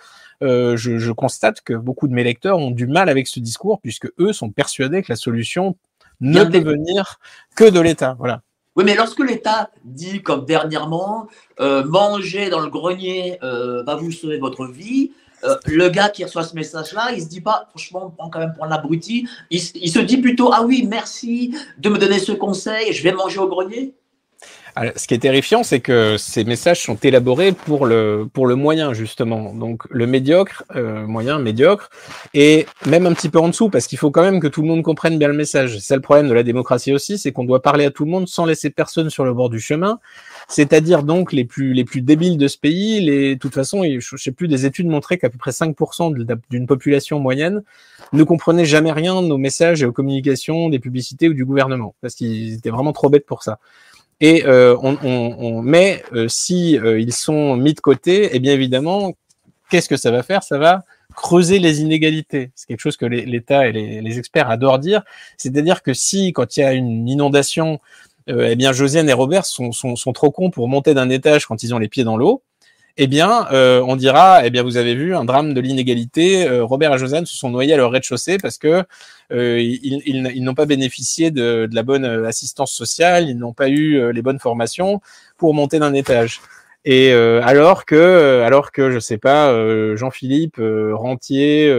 Euh, je, je constate que beaucoup de mes lecteurs ont du mal avec ce discours puisque eux sont persuadés que la solution ne peut venir que de l'État. Voilà. Oui, mais lorsque l'État dit, comme dernièrement, euh, manger dans le grenier euh, va vous sauver votre vie, euh, le gars qui reçoit ce message-là, il se dit pas, franchement, on prend quand même pour un abruti. Il, il, se dit plutôt, ah oui, merci de me donner ce conseil, je vais manger au grenier ce qui est terrifiant, c'est que ces messages sont élaborés pour le, pour le moyen, justement. Donc, le médiocre, euh, moyen, médiocre, et même un petit peu en dessous, parce qu'il faut quand même que tout le monde comprenne bien le message. C'est le problème de la démocratie aussi, c'est qu'on doit parler à tout le monde sans laisser personne sur le bord du chemin. C'est-à-dire donc les plus, les plus débiles de ce pays. Les, de toute façon, je sais plus, des études montraient qu'à peu près 5% d'une population moyenne ne comprenait jamais rien nos messages et aux communications des publicités ou du gouvernement, parce qu'ils étaient vraiment trop bêtes pour ça. Et euh, on, on, on, mais euh, si euh, ils sont mis de côté, eh bien évidemment, qu'est-ce que ça va faire? Ça va creuser les inégalités. C'est quelque chose que l'État et les, experts adorent dire. C'est-à-dire que si, quand il y a une inondation, eh bien Josiane et Robert sont, sont, sont trop cons pour monter d'un étage quand ils ont les pieds dans l'eau, eh bien, euh, on dira, eh bien, vous avez vu un drame de l'inégalité. Euh, Robert et Josiane se sont noyés à leur rez-de-chaussée parce que euh, ils, n'ont pas bénéficié de, de, la bonne assistance sociale, ils n'ont pas eu les bonnes formations pour monter d'un étage. Et alors que, alors que, je sais pas, Jean-Philippe Rentier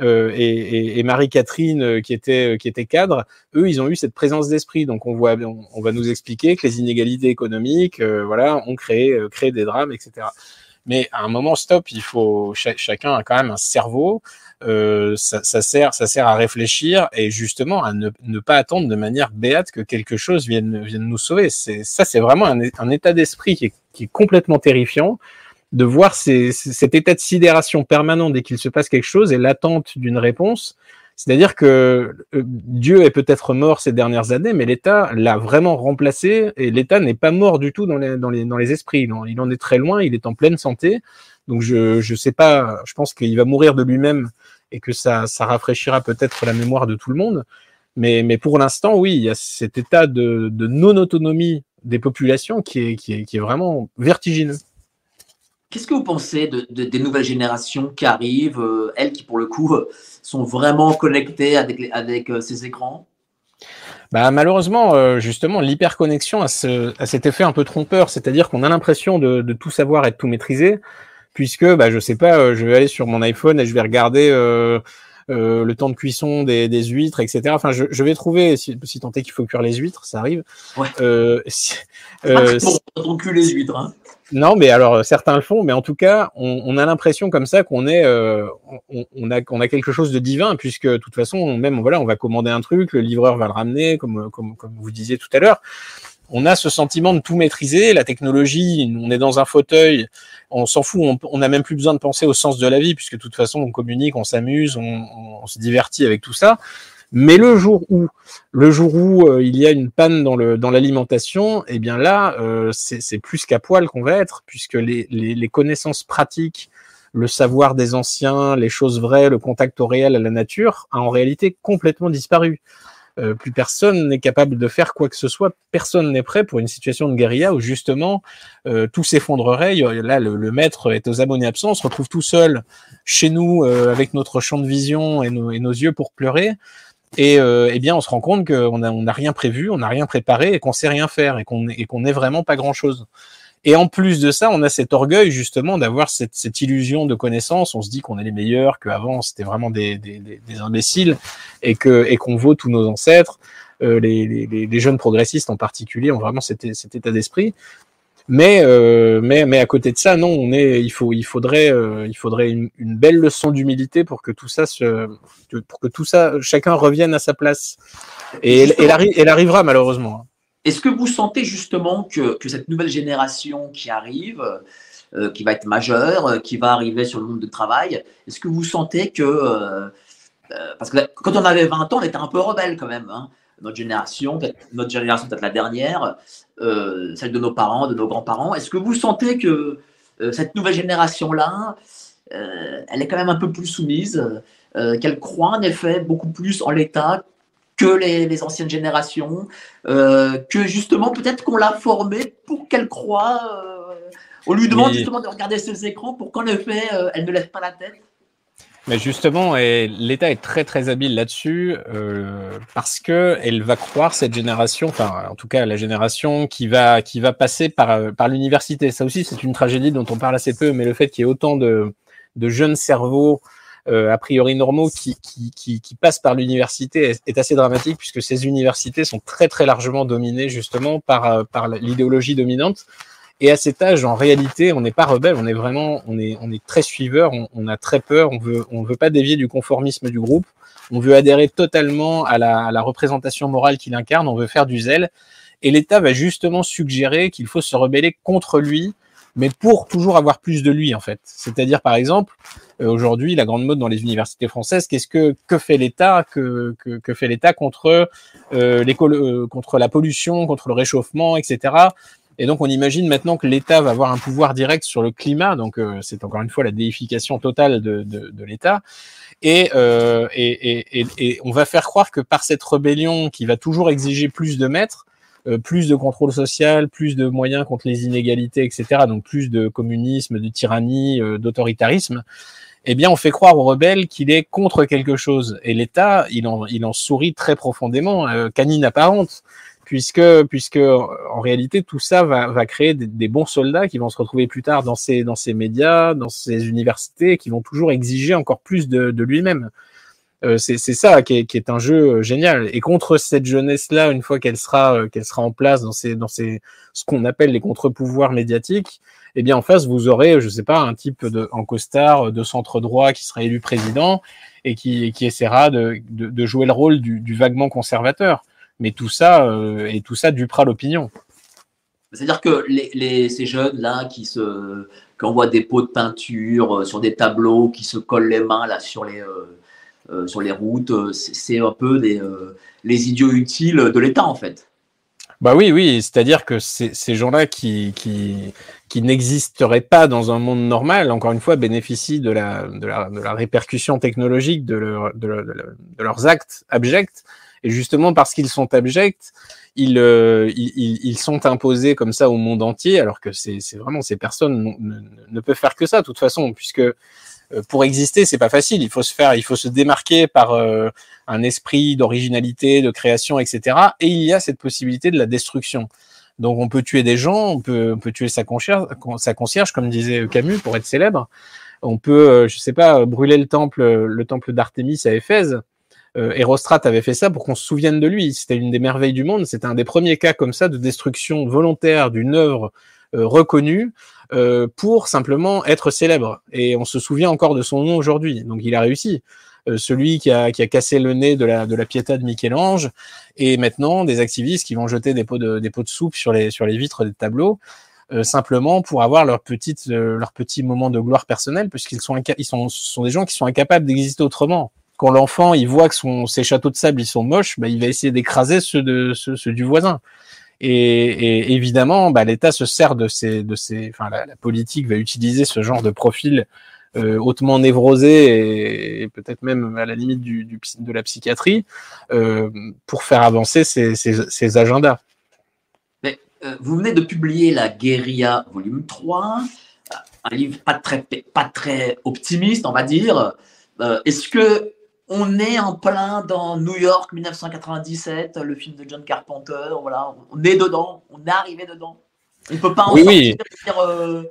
euh, et, Marie-Catherine euh, qui était euh, qui était cadre, eux ils ont eu cette présence d'esprit. Donc on voit, on, va nous expliquer que les inégalités économiques, voilà, ont créé des drames, etc. Mais à un moment stop, il faut chacun a quand même un cerveau. Ça, sert, ça sert à réfléchir et justement à ne, pas attendre de manière béate que quelque chose vienne, nous sauver. C'est ça, c'est vraiment un, état d'esprit qui est complètement terrifiant de voir cet état de sidération permanent dès qu'il se passe quelque chose et l'attente d'une réponse. C'est-à-dire que euh, Dieu est peut-être mort ces dernières années, mais l'État l'a vraiment remplacé et l'État n'est pas mort du tout dans les, dans les, dans les esprits. Il en est très loin, il est en pleine santé. Donc je je sais pas, je pense qu'il va mourir de lui-même et que ça, ça rafraîchira peut-être la mémoire de tout le monde. Mais, mais pour l'instant, oui, il y a cet état de, de non-autonomie des populations qui est, qui est, qui est vraiment vertigineux. Qu'est-ce que vous pensez de, des nouvelles générations qui arrivent, euh, elles qui pour le coup sont vraiment connectées avec, avec euh, ces écrans? Bah, malheureusement, euh, justement, l'hyperconnexion a, ce, a cet effet un peu trompeur, c'est-à-dire qu'on a l'impression de, de, tout savoir et de tout maîtriser, puisque, bah, je sais pas, je vais aller sur mon iPhone et je vais regarder le temps de cuisson des, des huîtres, etc. Enfin, je, je vais trouver, si, si tant est qu'il faut cuire les huîtres, ça arrive. Ouais. Euh, si, euh, pour, pour les huîtres. Hein. Non, mais alors euh, certains le font, mais en tout cas, on, on a l'impression comme ça qu'on est, euh, on, on, a, on a quelque chose de divin, puisque de toute façon, même voilà, on va commander un truc, le livreur va le ramener, comme, comme, comme vous disiez tout à l'heure. On a ce sentiment de tout maîtriser, la technologie, on est dans un fauteuil, on s'en fout, on n'a même plus besoin de penser au sens de la vie, puisque de toute façon, on communique, on s'amuse, on, on se divertit avec tout ça. Mais le jour où, le jour où euh, il y a une panne dans le dans l'alimentation, eh bien là, euh, c'est plus qu'à poil qu'on va être, puisque les, les, les, connaissances pratiques, le savoir des anciens, les choses vraies, le contact au réel, à la nature, a en réalité complètement disparu. Euh, plus personne n'est capable de faire quoi que ce soit, personne n'est prêt pour une situation de guérilla où justement euh, tout s'effondrerait. Là, le, le, maître est aux abonnés absents, on se retrouve tout seul chez nous euh, avec notre champ de vision et nos, et nos yeux pour pleurer. Et euh, eh bien, on se rend compte qu'on n'a on a rien prévu, on n'a rien préparé et qu'on sait rien faire et qu'on et qu'on n'est vraiment pas grand chose. Et en plus de ça, on a cet orgueil justement d'avoir cette, cette, illusion de connaissance. On se dit qu'on est les meilleurs, qu'avant c'était vraiment des, des, des, imbéciles et que et qu'on vaut tous nos ancêtres. Euh, les, les, les, jeunes progressistes en particulier ont vraiment cet, cet état d'esprit. Mais, euh, mais, mais à côté de ça, non, on est, il faut, il faudrait, euh, il faudrait une, belle leçon d'humilité pour que tout ça se, pour que tout ça, chacun revienne à sa place. Et elle, elle, arrivera malheureusement. Est-ce que vous sentez justement que, que, cette nouvelle génération qui arrive, qui va être majeur, qui va arriver sur le monde du travail. Est-ce que vous sentez que parce que quand on avait 20 ans, on était un peu rebelle quand même. Hein. Notre génération, notre génération peut-être la dernière, celle de nos parents, de nos grands-parents. Est-ce que vous sentez que cette nouvelle génération-là, elle est quand même un peu plus soumise, qu'elle croit en effet beaucoup plus en l'État que les, anciennes générations, euh, que justement peut-être qu'on l'a formée pour qu'elle croie. Euh, on lui demande justement de regarder ses écrans pour qu'en effet euh, elle ne lève pas la tête? Mais justement, l'État est très très habile là-dessus parce que elle va croire cette génération, enfin en tout cas la génération qui va qui va passer par par l'université. Ça aussi, c'est une tragédie dont on parle assez peu, mais le fait qu'il y ait autant de de jeunes cerveaux euh, a priori normaux qui, qui, qui, passent par l'université est, assez dramatique puisque ces universités sont très très largement dominées justement par, euh, par l'idéologie dominante. Et à cet âge, en réalité, on n'est pas rebelle, on est vraiment, on est, on est très suiveur, on, on, a très peur, on veut, on veut pas dévier du conformisme du groupe, on veut adhérer totalement à la, à la représentation morale qu'il incarne, on veut faire du zèle. Et l'État va justement suggérer qu'il faut se rebeller contre lui, mais pour toujours avoir plus de lui en fait. C'est-à-dire par exemple, euh, aujourd'hui, la grande mode dans les universités françaises, qu'est-ce que que fait l'État que, que, que, fait l'État contre euh, euh, contre la pollution, contre le réchauffement, etc. Et donc on imagine maintenant que l'État va avoir un pouvoir direct sur le climat, donc euh, c'est encore une fois la déification totale de, de, de l'État. Et, euh, et, et, et, on va faire croire que par cette rébellion qui va toujours exiger plus de maîtres, plus de contrôle social, plus de moyens contre les inégalités, etc. Donc plus de communisme, de tyrannie, d'autoritarisme eh bien, on fait croire aux rebelles qu'il est contre quelque chose. Et l'État, il en, il en sourit très profondément, euh, canine apparente, puisque, puisque en réalité, tout ça va, va créer des, bons soldats qui vont se retrouver plus tard dans ces, dans ces médias, dans ces universités, qui vont toujours exiger encore plus de, de lui-même. Euh, c'est ça qui est, qui est, un jeu euh, génial. Et contre cette jeunesse-là, une fois qu'elle sera, euh, qu'elle sera en place dans, ces, dans ces, ce qu'on appelle les contre-pouvoirs médiatiques, eh bien en face vous aurez, je sais pas, un type de en costard de centre droit qui sera élu président et qui, qui essaiera de, de, de jouer le rôle du, du, vaguement conservateur. Mais tout ça euh, et tout ça dupera l'opinion. C'est-à-dire que les, les, ces jeunes là qui se qui envoient des pots de peinture sur des tableaux, qui se collent les mains là sur les euh, sur les routes. Euh, c'est un peu des, euh, les idiots utiles de l'État, en fait. Bah oui, oui, c'est-à-dire que ces gens-là qui, qui, qui n'existeraient pas dans un monde normal, encore une fois, bénéficient de la, de la, de la répercussion technologique de, leur, de, de, leurs actes abjects. Et justement, parce qu'ils sont abjects, ils, ils, ils, sont imposés comme ça au monde entier, alors que c'est vraiment ces personnes ne, ne, peuvent faire que ça, de toute façon, puisque euh, pour exister, c'est pas facile. Il faut se faire, il faut se démarquer par euh, un esprit d'originalité, de création, etc. Et il y a cette possibilité de la destruction. Donc on peut tuer des gens, on peut, on peut tuer sa concierge, sa concierge, comme disait Camus, pour être célèbre. On peut, euh, je sais pas, brûler le temple, le temple d'Artémis à Éphèse. Euh, avait fait ça pour qu'on se souvienne de lui. C'était une des merveilles du monde. C'était un des premiers cas comme ça de destruction volontaire d'une œuvre reconnue euh, pour simplement être célèbre. Et on se souvient encore de son nom aujourd'hui. Donc il a réussi. Euh, celui qui a, cassé le nez de la, de la Pietà de Michel-Ange, et maintenant des activistes qui vont jeter des pots de, soupe sur les, vitres des tableaux. Euh, simplement pour avoir leur petite leur petit moment de gloire personnelle puisqu'ils sont ils sont sont des gens qui sont incapables d'exister autrement quand l'enfant il voit que son ses châteaux de sable ils sont moches bah, il va essayer d'écraser ceux de ceux, du voisin et, évidemment, bah, l'État se sert de ces, de ces, enfin, la, politique va utiliser ce genre de profil euh, hautement névrosé et, peut-être même à la limite du, du de la psychiatrie euh, pour faire avancer ces, ces, agendas. Euh, vous venez de publier La Guérilla, volume 3, un livre pas très, pas très optimiste, on va dire. Est-ce que on est en plein dans New York 1997, le film de John Carpenter. Voilà, on est dedans, on est arrivé dedans. On peut pas en oui, oui. Dire, euh,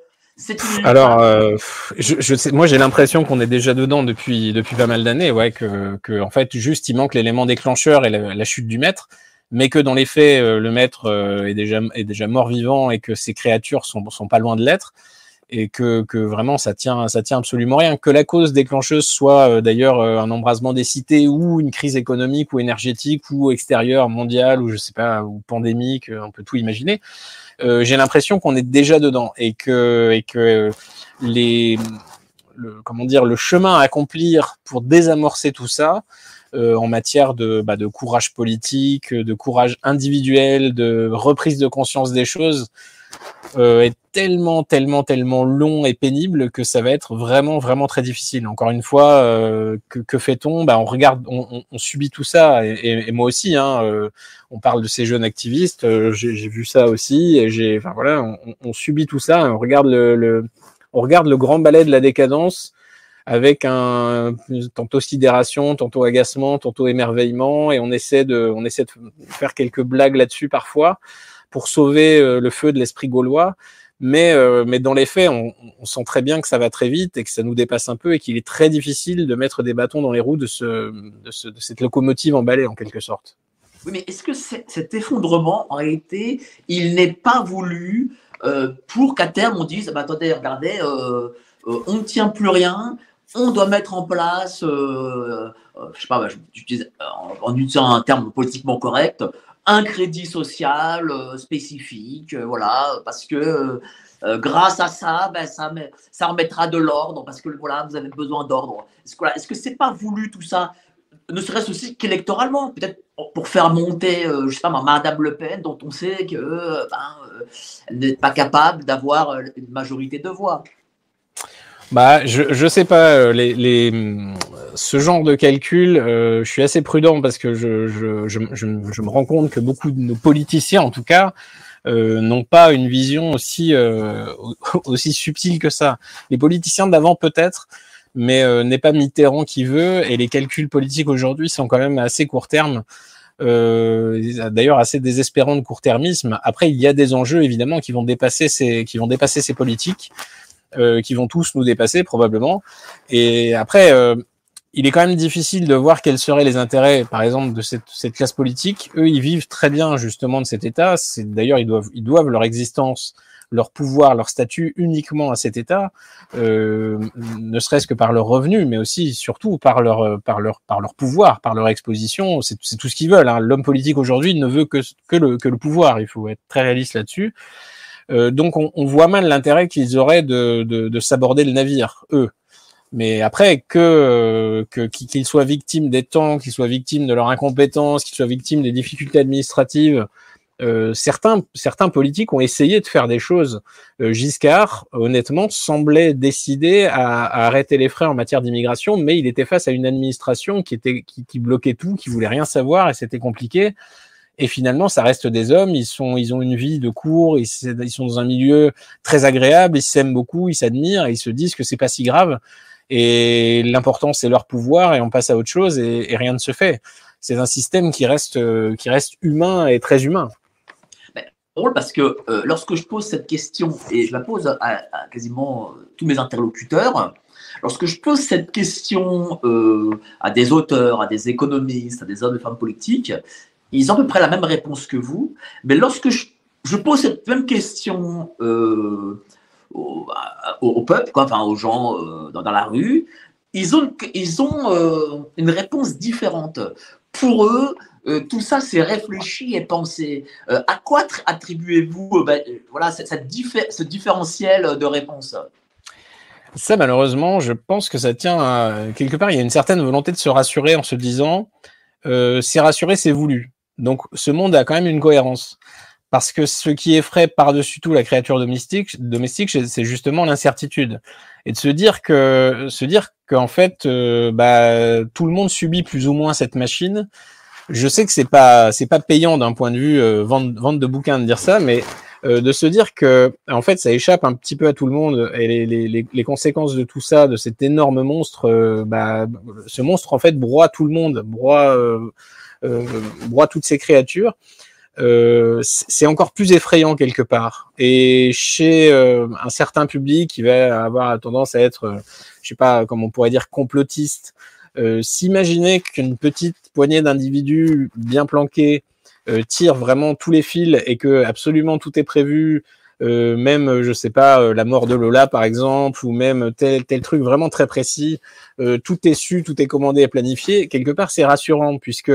Alors, euh, je, je, sais, moi j'ai l'impression qu'on est déjà dedans depuis depuis pas mal d'années, ouais, que, que en fait juste il manque l'élément déclencheur et la, la, chute du maître, mais que dans les faits euh, le maître est déjà est déjà mort vivant et que ces créatures sont sont pas loin de l'être et que, que vraiment ça tient ça tient absolument rien. Que la cause déclencheuse soit euh, d'ailleurs euh, un embrasement des cités ou une crise économique ou énergétique ou extérieure mondiale ou je sais pas ou pandémique on peut tout imaginer euh, j'ai l'impression qu'on est déjà dedans et que et que les le, comment dire le chemin à accomplir pour désamorcer tout ça euh, en matière de, bah, de courage politique, de courage individuel, de reprise de conscience des choses, euh, est tellement, tellement, tellement long et pénible que ça va être vraiment, vraiment très difficile. Encore une fois, euh, que, que fait-on? Bah, On regarde, on, on, subit tout ça, et, et, moi aussi. Hein, euh, on parle de ces jeunes activistes, euh, j'ai vu ça aussi, et enfin voilà, on, on, subit tout ça. On regarde le, le, on regarde le grand ballet de la décadence avec un tantôt sidération, tantôt agacement, tantôt émerveillement, et on essaie de, on essaie de faire quelques blagues là-dessus parfois pour sauver euh, le feu de l'esprit gaulois. Mais, euh, mais dans les faits, on, sent très bien que ça va très vite et que ça nous dépasse un peu et qu'il est très difficile de mettre des bâtons dans les roues de, ce, de, ce, de cette locomotive emballée en quelque sorte. Oui, mais est-ce que cet effondrement, en réalité, il n'est pas voulu euh, pour qu'à terme on dise, bah, attendez, regardez, on ne tient plus rien, on doit mettre en place, je sais pas, en, en, utilisant un terme politiquement correct, un crédit social euh, spécifique, euh, voilà, parce que euh, grâce à ça, ben, ça, ça remettra de l'ordre, parce que voilà, vous avez besoin d'ordre. Est-ce que, voilà, que c'est pas voulu tout ça, ne serait-ce aussi qu'électoralement, peut-être pour faire monter, je sais pas, Madame Le Pen, dont on sait que ben, n'est pas capable d'avoir une majorité de voix. Bah, je je sais pas euh, les, les ce genre de calcul, euh, je suis assez prudent parce que je, je, je, je, me rends compte que beaucoup de nos politiciens, en tout cas, euh, n'ont pas une vision aussi euh, <laughs> aussi subtile que ça. Les politiciens d'avant peut-être, mais euh, n'est pas Mitterrand qui veut et les calculs politiques aujourd'hui sont quand même assez court terme. Euh, d'ailleurs assez désespérants de court-termisme. Après, il y a des enjeux évidemment qui vont dépasser ces qui vont dépasser ces politiques euh, qui vont tous nous dépasser probablement. Et après, euh, il est quand même difficile de voir quels seraient les intérêts, par exemple, de cette, cette classe politique. Eux, ils vivent très bien justement de cet État. C'est d'ailleurs, ils doivent, ils doivent leur existence, leur pouvoir, leur statut uniquement à cet État, euh, ne serait-ce que par leur revenu, mais aussi surtout par leur, par leur, par leur pouvoir, par leur exposition. C'est tout ce qu'ils veulent. Hein. L'homme politique aujourd'hui ne veut que, que, le, que le pouvoir. Il faut être très réaliste là-dessus. Euh, donc on, on, voit mal l'intérêt qu'ils auraient de, de, de s'aborder le navire, eux. Mais après, que qu'ils soient victimes des temps, qu'ils soient victimes de leur incompétence, qu'ils soient victimes des difficultés administratives, euh, certains, certains politiques ont essayé de faire des choses. Euh, Giscard, honnêtement, semblait décidé à, arrêter les frais en matière d'immigration, mais il était face à une administration qui était qui bloquait tout, qui voulait rien savoir, et c'était compliqué. Et finalement, ça reste des hommes. Ils sont, ils ont une vie de cours. Ils, ils sont dans un milieu très agréable. Ils s'aiment beaucoup. Ils s'admirent. Ils se disent que c'est pas si grave. Et l'important, c'est leur pouvoir. Et on passe à autre chose. Et, rien ne se fait. C'est un système qui reste, qui reste humain et très humain. Drôle parce que euh, lorsque je pose cette question et je la pose à, quasiment tous mes interlocuteurs, lorsque je pose cette question euh, à des auteurs, à des économistes, à des hommes et femmes politiques, ils ont à peu près la même réponse que vous. Mais lorsque je, pose cette même question euh, au, peuple, enfin aux gens euh, dans, la rue, ils ont, ils ont euh, une réponse différente. Pour eux, tout ça, c'est réfléchi et pensé. À quoi attribuez-vous ben, voilà, cette, diffé ce différentiel de réponse? Ça, malheureusement, je pense que ça tient à quelque part. Il y a une certaine volonté de se rassurer en se disant, c'est rassuré, c'est voulu. Donc ce monde a quand même une cohérence. Parce que ce qui effraie par-dessus tout la créature domestique, domestique c'est justement l'incertitude. Et de se dire que, se dire qu'en fait, euh, bah, tout le monde subit plus ou moins cette machine. Je sais que c'est pas, c'est pas payant d'un point de vue euh, vente, vente de bouquins de dire ça, mais euh, de se dire que, en fait, ça échappe un petit peu à tout le monde et les, les, les conséquences de tout ça, de cet énorme monstre, bah, ce monstre en fait broie tout le monde, broie broie toutes ces créatures, euh, c'est encore plus effrayant quelque part. Et chez euh, un certain public qui va avoir tendance à être, euh, je sais pas, comme on pourrait dire, complotiste, euh, s'imaginer qu'une petite poignée d'individus bien planqués tire vraiment tous les fils et que absolument tout est prévu, euh, même, je sais pas, la mort de Lola par exemple, ou même tel tel truc vraiment très précis. tout est su, tout est commandé et planifié. Quelque part, c'est rassurant puisque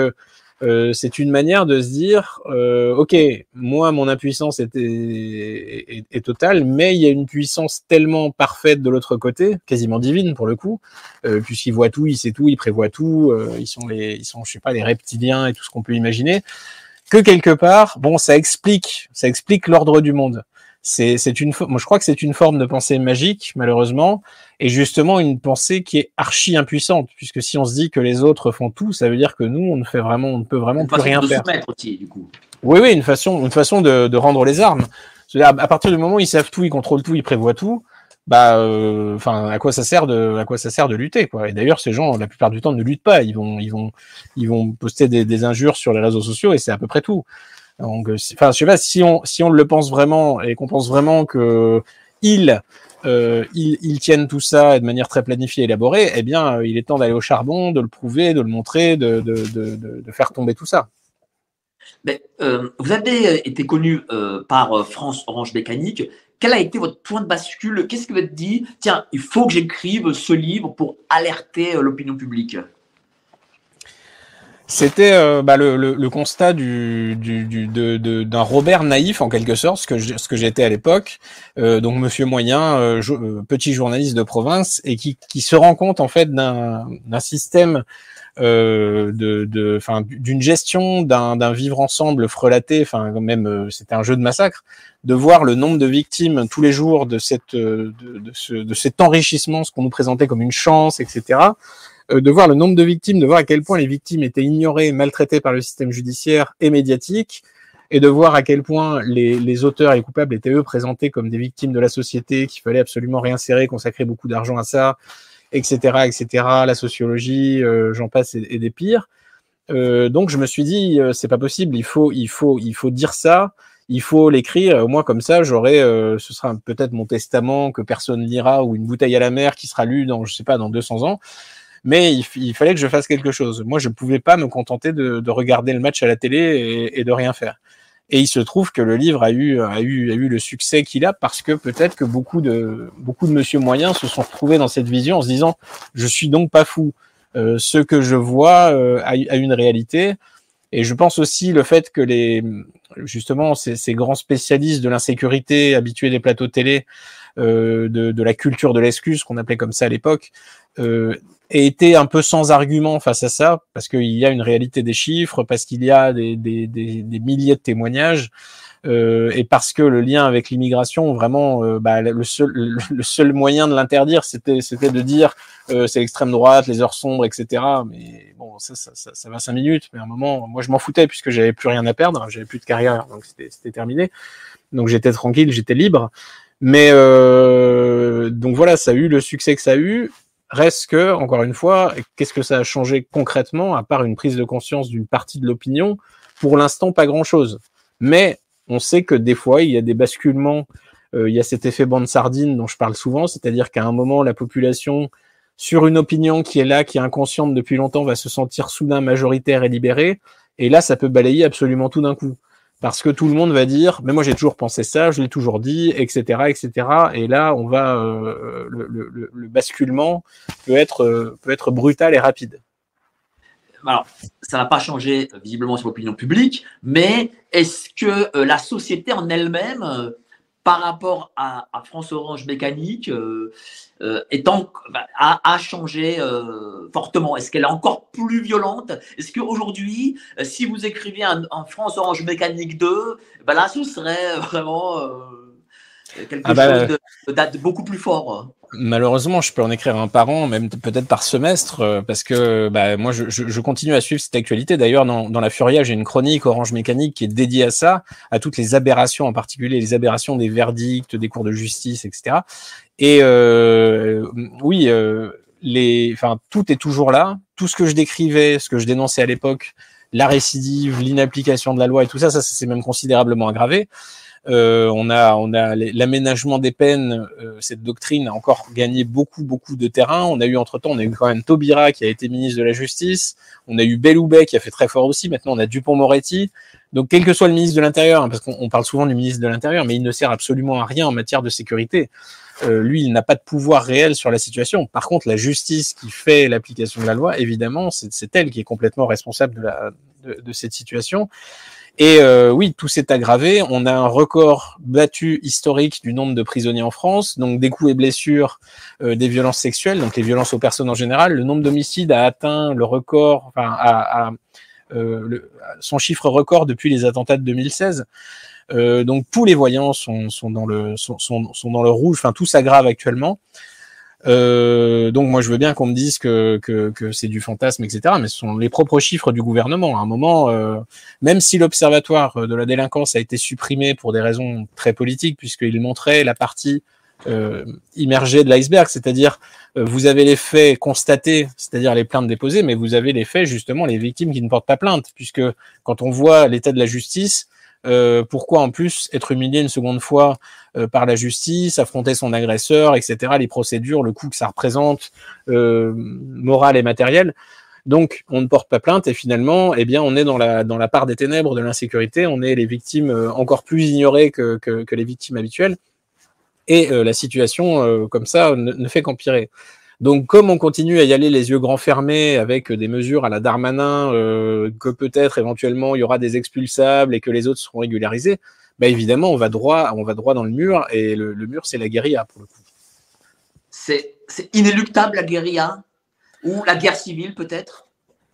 euh, c'est une manière de se dire, euh, ok, moi mon impuissance est, est, totale, mais il y a une puissance tellement parfaite de l'autre côté, quasiment divine pour le coup, euh, puisqu'il voit tout, il sait tout, il prévoit tout, euh, ils sont les, ils sont, je sais pas, les reptiliens et tout ce qu'on peut imaginer, que quelque part, bon, ça explique, ça explique l'ordre du monde c'est une moi je crois que c'est une forme de pensée magique malheureusement et justement une pensée qui est archi impuissante puisque si on se dit que les autres font tout ça veut dire que nous on ne fait vraiment on ne peut vraiment plus rien faire. aussi, du coup. oui oui une façon une façon de, de rendre les armes. À, à partir du moment où ils savent tout ils contrôlent tout ils prévoient tout bah euh, enfin à quoi ça sert de à quoi ça sert de lutter quoi. Et d'ailleurs ces gens la plupart du temps ne luttent pas. Ils vont ils vont ils vont poster des, des injures sur les réseaux sociaux et c'est à peu près tout donc, euh, enfin, pas si on si on le pense vraiment et qu'on pense vraiment que ils, euh, ils, tiennent tout ça de manière très planifiée, et élaborée, eh bien, euh, il est temps d'aller au charbon, de le prouver, de le montrer, de, faire tomber tout ça. Mais, vous avez été connu par France Orange Mécanique. Quel a été votre point de bascule? Qu'est-ce que vous êtes dit? Tiens, il faut que j'écrive ce livre pour alerter l'opinion publique. C'était euh, bah, le, le, le, constat du, du, du d'un Robert naïf en quelque sorte, ce que ce que j'étais à l'époque, euh, donc Monsieur moyen, euh, euh, petit journaliste de province, et qui, qui se rend compte en fait d'un, d'un système euh, de, de, d'une gestion d'un, d'un vivre ensemble frelaté, enfin même c'était un jeu de massacre, de voir le nombre de victimes tous les jours de cette de, de, ce, de cet enrichissement, ce qu'on nous présentait comme une chance, etc. Euh, de voir le nombre de victimes, de voir à quel point les victimes étaient ignorées, maltraitées par le système judiciaire et médiatique, et de voir à quel point les, les auteurs et les coupables étaient eux présentés comme des victimes de la société, qu'il fallait absolument réinsérer, consacrer beaucoup d'argent à ça, etc., etc., la sociologie, euh, j'en passe et, des pires. Euh, donc je me suis dit, euh, c'est pas possible, il faut, il faut, il faut dire ça, il faut l'écrire. Au moins comme ça, j'aurai, ce sera peut-être mon testament que personne lira ou une bouteille à la mer qui sera lue dans, je sais pas, dans 200 ans mais il, fallait que je fasse quelque chose. Moi, je ne pouvais pas me contenter de, de, regarder le match à la télé et, et, de rien faire. Et il se trouve que le livre a eu, a eu, a eu le succès qu'il a parce que peut-être que beaucoup de, beaucoup de monsieur moyens se sont retrouvés dans cette vision en se disant, je suis donc pas fou. Euh, ce que je vois euh, a, a, une réalité. Et je pense aussi le fait que les, justement, ces, ces grands spécialistes de l'insécurité, habitués des plateaux télé, de, de, la culture de l'excuse, qu'on appelait comme ça à l'époque, euh, et été un peu sans argument face à ça, parce qu'il y a une réalité des chiffres, parce qu'il y a des, des, des, des, milliers de témoignages, euh, et parce que le lien avec l'immigration, vraiment, euh, bah, le, seul, le seul moyen de l'interdire, c'était, c'était de dire euh, c'est l'extrême droite, les heures sombres, etc. Mais bon, ça, ça, ça, ça, va cinq minutes. Mais à un moment, moi, je m'en foutais puisque j'avais plus rien à perdre, j'avais plus de carrière, donc c'était terminé. Donc j'étais tranquille, j'étais libre. Mais euh, donc voilà, ça a eu le succès que ça a eu. Reste que, encore une fois, qu'est-ce que ça a changé concrètement, à part une prise de conscience d'une partie de l'opinion? Pour l'instant, pas grand-chose. Mais on sait que des fois, il y a des basculements, euh, il y a cet effet bande sardine dont je parle souvent, c'est-à-dire qu'à un moment, la population, sur une opinion qui est là, qui est inconsciente depuis longtemps, va se sentir soudain majoritaire et libérée, et là, ça peut balayer absolument tout d'un coup parce que tout le monde va dire, mais moi j'ai toujours pensé ça, je l'ai toujours dit, etc., etc. Et là, on va, euh, le, le, le, basculement peut être euh, peut être brutal et rapide. Alors, ça n'a pas changé visiblement sur l'opinion publique, mais est-ce que euh, la société en elle-même par rapport à, France Orange Mécanique euh, euh, bah, a, changé euh, fortement. Est-ce qu'elle est encore plus violente? Est-ce qu'aujourd'hui, euh, si vous écriviez en France Orange Mécanique 2, bah là, ce serait <laughs> vraiment quelque ah bah, chose de, de, beaucoup plus fort Malheureusement, je peux en écrire un par an, même peut-être par semestre, euh, parce que bah, moi, je, je, continue à suivre cette actualité. D'ailleurs, dans, dans, la Furia, j'ai une chronique Orange Mécanique qui est dédiée à ça, à toutes les aberrations, en particulier les aberrations des verdicts, des cours de justice, etc. Et euh, oui, euh, les, enfin, tout est toujours là. Tout ce que je décrivais, ce que je dénonçais à l'époque, la récidive, l'inapplication de la loi et tout ça, ça s'est même considérablement aggravé. Euh, on a, on a l'aménagement des peines. Euh, cette doctrine a encore gagné beaucoup, beaucoup de terrain. On a eu entre temps, on a eu quand même Taubira qui a été ministre de la Justice. On a eu Belloubet qui a fait très fort aussi. Maintenant, on a Dupont-Moretti. Donc, quel que soit le ministre de l'Intérieur, hein, parce qu'on parle souvent du ministre de l'Intérieur, mais il ne sert absolument à rien en matière de sécurité. Euh, lui, il n'a pas de pouvoir réel sur la situation. Par contre, la justice qui fait l'application de la loi, évidemment, c'est elle qui est complètement responsable de, la, de, de cette situation. Et euh, oui, tout s'est aggravé. On a un record battu historique du nombre de prisonniers en France, donc des coups et blessures, euh, des violences sexuelles, donc les violences aux personnes en général. Le nombre d'homicides a atteint le record, enfin, euh, son chiffre record depuis les attentats de 2016. Euh, donc tous les voyants sont, dans le sont, dans le rouge. Enfin, tout s'aggrave actuellement. Euh, donc moi je veux bien qu'on me dise que, que, que c'est du fantasme, etc. Mais ce sont les propres chiffres du gouvernement. À un moment, euh, même si l'observatoire de la délinquance a été supprimé pour des raisons très politiques, puisqu'il montrait la partie euh, immergée de l'iceberg, c'est-à-dire euh, vous avez les faits constatés, c'est-à-dire les plaintes déposées, mais vous avez les faits justement les victimes qui ne portent pas plainte, puisque quand on voit l'état de la justice, euh, pourquoi en plus être humilié une seconde fois euh, par la justice, affronter son agresseur, etc. Les procédures, le coût que ça représente, euh, moral et matériel. Donc, on ne porte pas plainte et finalement, eh bien, on est dans la dans la part des ténèbres de l'insécurité. On est les victimes encore plus ignorées que que, les victimes habituelles. Et la situation comme ça ne fait qu'empirer. Donc, comme on continue à y aller les yeux grands fermés avec des mesures à la Darmanin, euh, que peut-être éventuellement il y aura des expulsables et que les autres seront régularisés, bah évidemment on va droit, on va droit dans le mur et le, le mur c'est la guérilla pour le coup. C'est inéluctable la guérilla? Ou la guerre civile peut-être?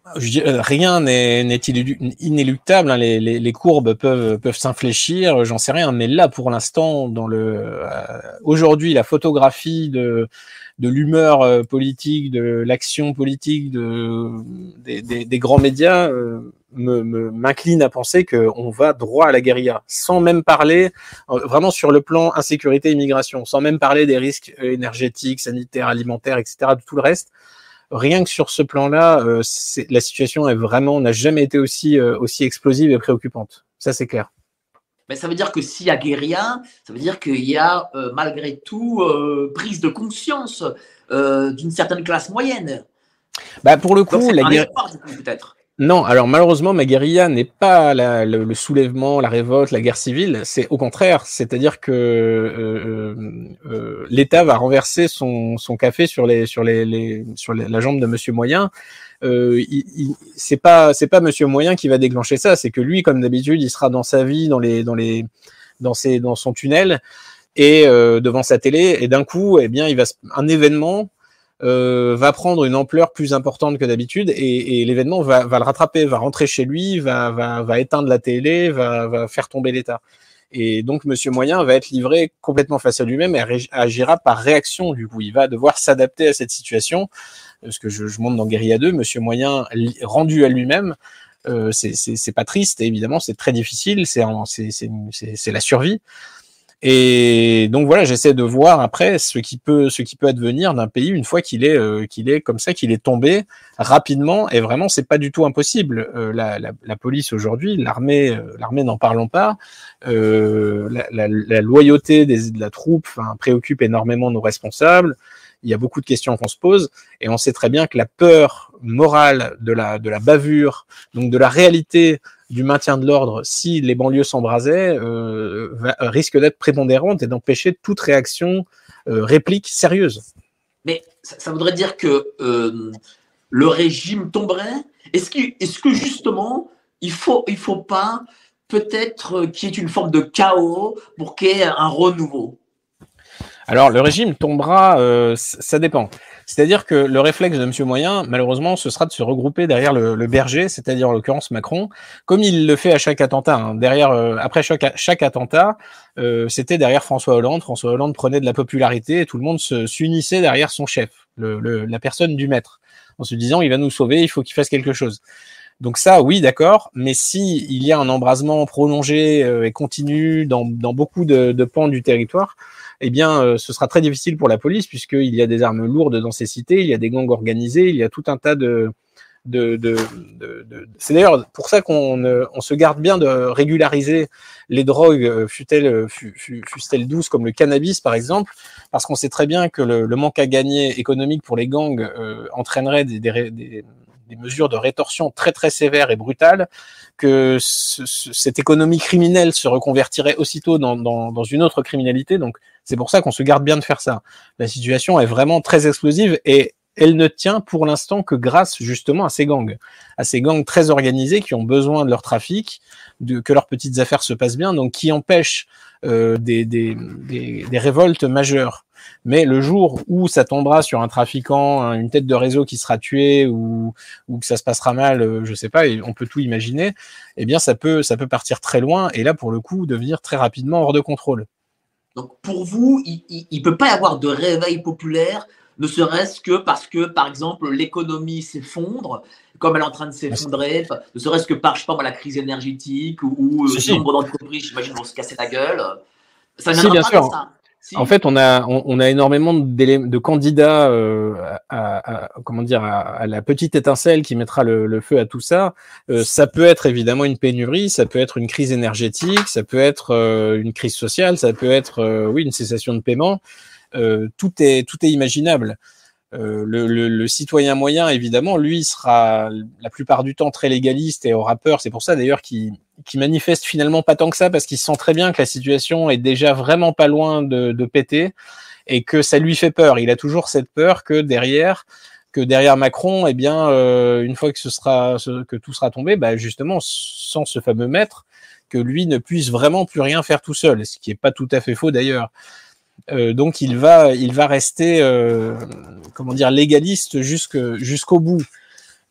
Euh, rien n'est inéluctable. Hein. Les, les, les, courbes peuvent, peuvent s'infléchir. J'en sais rien. Mais là, pour l'instant, dans le euh, aujourd'hui, la photographie de de l'humeur euh, politique, de l'action politique de, des, grands médias euh, m'incline à penser qu'on va droit à la guérilla, sans même parler euh, vraiment sur le plan insécurité immigration, sans même parler des risques énergétiques, sanitaires, alimentaires, etc., de tout le reste. Rien que sur ce plan-là, euh, la situation est vraiment n'a jamais été aussi euh, aussi explosive et préoccupante. Ça c'est clair. Mais ça veut dire que s'il y a guérilla, ça veut dire qu'il y a euh, malgré tout euh, prise de conscience euh, d'une certaine classe moyenne. Bah pour le coup, Donc, la guérilla. peut-être. Non, alors malheureusement, ma guérilla n'est pas la, le, le, soulèvement, la révolte, la guerre civile. C'est au contraire, c'est-à-dire que euh, euh, l'État va renverser son, son, café sur les sur les, les sur les, la jambe de Monsieur Moyen. Euh, c'est pas c'est Monsieur Moyen qui va déclencher ça, c'est que lui, comme d'habitude, il sera dans sa vie, dans ses dans son tunnel et euh, devant sa télé, et d'un coup, eh bien, il va un événement euh, va prendre une ampleur plus importante que d'habitude et, l'événement va, le rattraper, va rentrer chez lui, va éteindre la télé, va, va faire tomber l'État. Et donc Monsieur Moyen va être livré complètement face à lui-même et agira par réaction. Du coup, il va devoir s'adapter à cette situation. Ce que je, je montre dans Guérilla 2, Monsieur Moyen rendu à lui-même, euh, c'est pas triste. évidemment, c'est très difficile. C'est la survie. Et donc voilà, j'essaie de voir après ce qui peut ce qui peut advenir d'un pays une fois qu'il est euh, qu'il est comme ça, qu'il est tombé rapidement. Et vraiment, c'est pas du tout impossible. Euh, la, la, la, police aujourd'hui, l'armée, euh, l'armée n'en parlons pas. Euh, la, la, loyauté des, de la troupe préoccupe énormément nos responsables. Il y a beaucoup de questions qu'on se pose, et on sait très bien que la peur morale de la de la bavure, donc de la réalité du maintien de l'ordre, si les banlieues s'embrasaient, euh, risque d'être prépondérante et d'empêcher toute réaction, euh, réplique sérieuse. Mais ça, voudrait dire que euh, le régime tomberait? Est-ce que, que justement, il faut, il faut pas peut-être qu'il y ait une forme de chaos pour qu'il y ait un renouveau? Alors, le régime tombera, euh, ça dépend. C'est-à-dire que le réflexe de M. Moyen, malheureusement, ce sera de se regrouper derrière le, berger, c'est-à-dire en l'occurrence Macron, comme il le fait à chaque attentat. Hein. Derrière, euh, après chaque, chaque attentat, euh, c'était derrière François Hollande. François Hollande prenait de la popularité et tout le monde s'unissait derrière son chef, la personne du maître, en se disant il va nous sauver, il faut qu'il fasse quelque chose. Donc ça, oui, d'accord. Mais si il y a un embrasement prolongé et continu dans, dans beaucoup de pans du territoire, eh bien, euh, ce sera très difficile pour la police puisqu'il y a des armes lourdes dans ces cités, il y a des gangs organisés, il y a tout un tas de, de, de, c'est d'ailleurs pour ça qu'on on se garde bien de régulariser les drogues, euh, fut-elles fût-elles douces comme le cannabis par exemple, parce qu'on sait très bien que le, manque à gagner économique pour les gangs euh, entraînerait des, des, des, mesures de rétorsion très très sévères et brutales, que cette économie criminelle se reconvertirait aussitôt dans, dans, dans une autre criminalité. Donc c'est pour ça qu'on se garde bien de faire ça. La situation est vraiment très explosive et elle ne tient pour l'instant que grâce justement à ces gangs, à ces gangs très organisés qui ont besoin de leur trafic, de, que leurs petites affaires se passent bien, donc qui empêchent euh, des, des, des, révoltes majeures. Mais le jour où ça tombera sur un trafiquant, une tête de réseau qui sera tuée ou, ou que ça se passera mal, euh, je sais pas, on peut tout imaginer, eh bien ça peut ça peut partir très loin et là pour le coup devenir très rapidement hors de contrôle. Donc pour vous, il ne peut pas y avoir de réveil populaire ne serait-ce que parce que, par exemple, l'économie s'effondre, comme elle est en train de s'effondrer, ne serait-ce que par, je sais pas la crise énergétique ou, le nombre d'entreprises, j'imagine, vont se casser la gueule. Ça si, bien sûr. En fait, on a, énormément de, candidats euh, à, dire, à, la petite étincelle qui mettra le, feu à tout ça. Euh, ça peut être évidemment une pénurie, ça peut être une crise énergétique, ça peut être euh, une crise sociale, ça peut être, oui, une cessation de paiement. Euh, tout est tout est imaginable. Euh, le, le, le, citoyen moyen, évidemment, lui sera la plupart du temps très légaliste et aura peur. C'est pour ça d'ailleurs qu'il qui manifeste finalement pas tant que ça parce qu'il sent très bien que la situation est déjà vraiment pas loin de, de péter et que ça lui fait peur. Il a toujours cette peur que derrière, que derrière Macron, eh bien, euh, une fois que ce sera, que tout sera tombé, bah justement, sans ce fameux maître, que lui ne puisse vraiment plus rien faire tout seul, ce qui est pas tout à fait faux d'ailleurs. Euh, donc il va, il va rester, euh, comment dire, légaliste jusqu'au bout.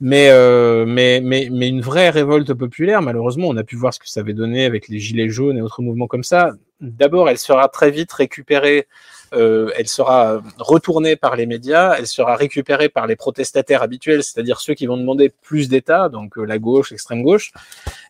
Mais, euh, mais, mais, mais une vraie révolte populaire, malheureusement, on a pu voir ce que ça avait donné avec les gilets jaunes et autres mouvements comme ça. D'abord, elle sera très vite récupérée euh, elle sera retournée par les médias, elle sera récupérée par les protestataires habituels, c'est-à-dire ceux qui vont demander plus d'État, donc euh, la gauche, l'extrême gauche,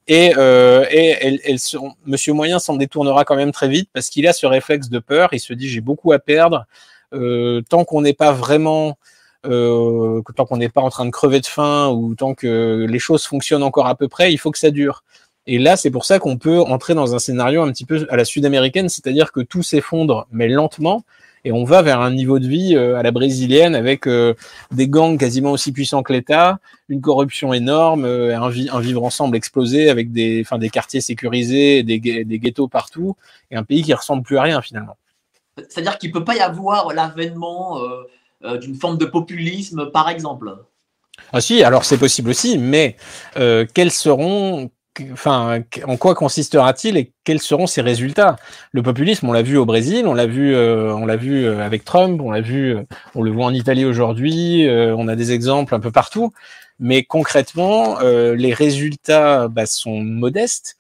et, euh, et elle, elle, Monsieur Moyen s'en détournera quand même très vite parce qu'il a ce réflexe de peur, il se dit j'ai beaucoup à perdre, euh, tant qu'on n'est pas vraiment euh, tant qu'on n'est pas en train de crever de faim ou tant que les choses fonctionnent encore à peu près, il faut que ça dure. Et là, c'est pour ça qu'on peut entrer dans un scénario un petit peu à la sud-américaine, c'est-à-dire que tout s'effondre, mais lentement, et on va vers un niveau de vie euh, à la brésilienne avec euh, des gangs quasiment aussi puissants que l'État, une corruption énorme, un, vivre ensemble explosé avec des, quartiers sécurisés, des, ghettos partout, et un pays qui ressemble plus à rien finalement. C'est-à-dire qu'il peut pas y avoir l'avènement d'une forme de populisme, par exemple. Ah si, alors c'est possible aussi, mais quels seront enfin, en quoi consistera-t-il et quels seront ses résultats? Le populisme, on l'a vu au Brésil, on l'a vu, euh, on l'a vu euh, avec Trump, on l'a vu, euh, on le voit en Italie aujourd'hui, on a des exemples un peu partout. Mais concrètement, les résultats bah, sont modestes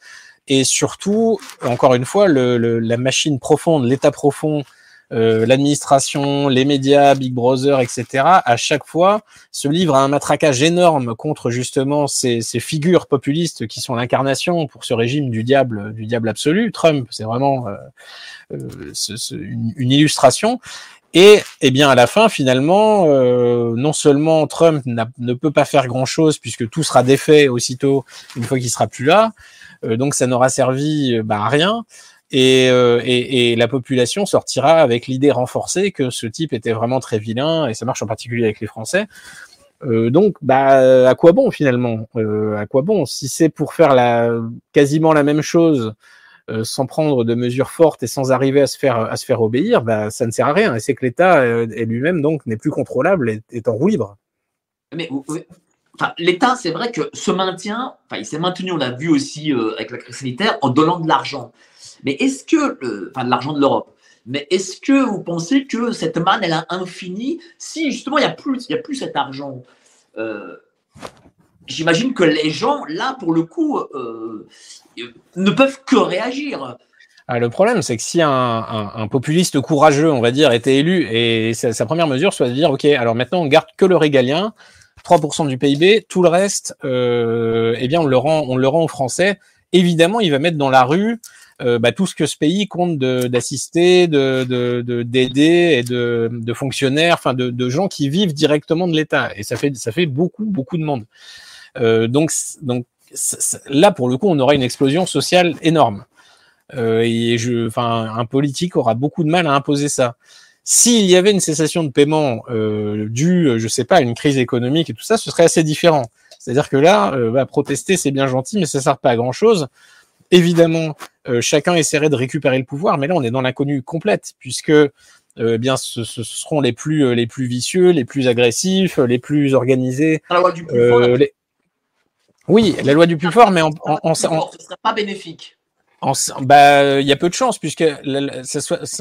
et surtout, encore une fois, le, la machine profonde, l'état profond euh, l'administration, les médias, Big Brother, etc., à chaque fois se livrent à un matraquage énorme contre justement ces, ces figures populistes qui sont l'incarnation pour ce régime du diable, du diable absolu. Trump, c'est vraiment euh, euh une, illustration. Et eh bien à la fin, finalement, euh, non seulement Trump ne peut pas faire grand-chose puisque tout sera défait aussitôt une fois qu'il sera plus là, euh, donc ça n'aura servi bah, à rien. Euh, et, la population sortira avec l'idée renforcée que ce type était vraiment très vilain, et ça marche en particulier avec les Français. Euh, donc, bah, à quoi bon finalement? Euh, À quoi bon? Si c'est pour faire quasiment la même chose sans prendre de mesures fortes et sans arriver à se faire à se faire obéir, bah, ça ne sert à rien. Et c'est que l'État euh, lui-même donc n'est plus contrôlable et est en roue libre. L'État, c'est vrai que se maintient, enfin, il s'est maintenu, on l'a vu aussi avec la crise sanitaire, en donnant de l'argent. Mais est-ce que, enfin de l'argent de l'Europe, mais est-ce que vous pensez que cette manne, elle a infini si justement il n'y a, plus, a plus cet argent euh, J'imagine que les gens, là, pour le coup, euh, ne peuvent que réagir. Ah, le problème, c'est que si un, populiste courageux, on va dire, était élu et sa, première mesure soit de dire, OK, alors maintenant on garde que le régalien, 3% du PIB, tout le reste, euh, eh bien on le rend, on le rend aux Français. Évidemment, il va mettre dans la rue bah, tout ce que ce pays compte d'assister, de d'aider de, et de, de fonctionnaires, enfin de, de, gens qui vivent directement de l'État. Et ça fait ça fait beaucoup beaucoup de monde. donc donc là pour le coup, on aura une explosion sociale énorme. et je, enfin, un politique aura beaucoup de mal à imposer ça. S'il y avait une cessation de paiement euh, due, je sais pas, à une crise économique et tout ça, ce serait assez différent. C'est-à-dire que là, euh, bah, protester, c'est bien gentil, mais ça sert pas à grand-chose. Évidemment, euh, chacun essaierait de récupérer le pouvoir, mais là, on est dans l'inconnu complète, puisque eh bien, ce, ce, seront les plus les plus vicieux, les plus agressifs, les plus organisés. La loi du plus fort. Oui, la loi du plus fort, mais en, en, en, ce serait pas bénéfique. Bah, il y a peu de chance puisque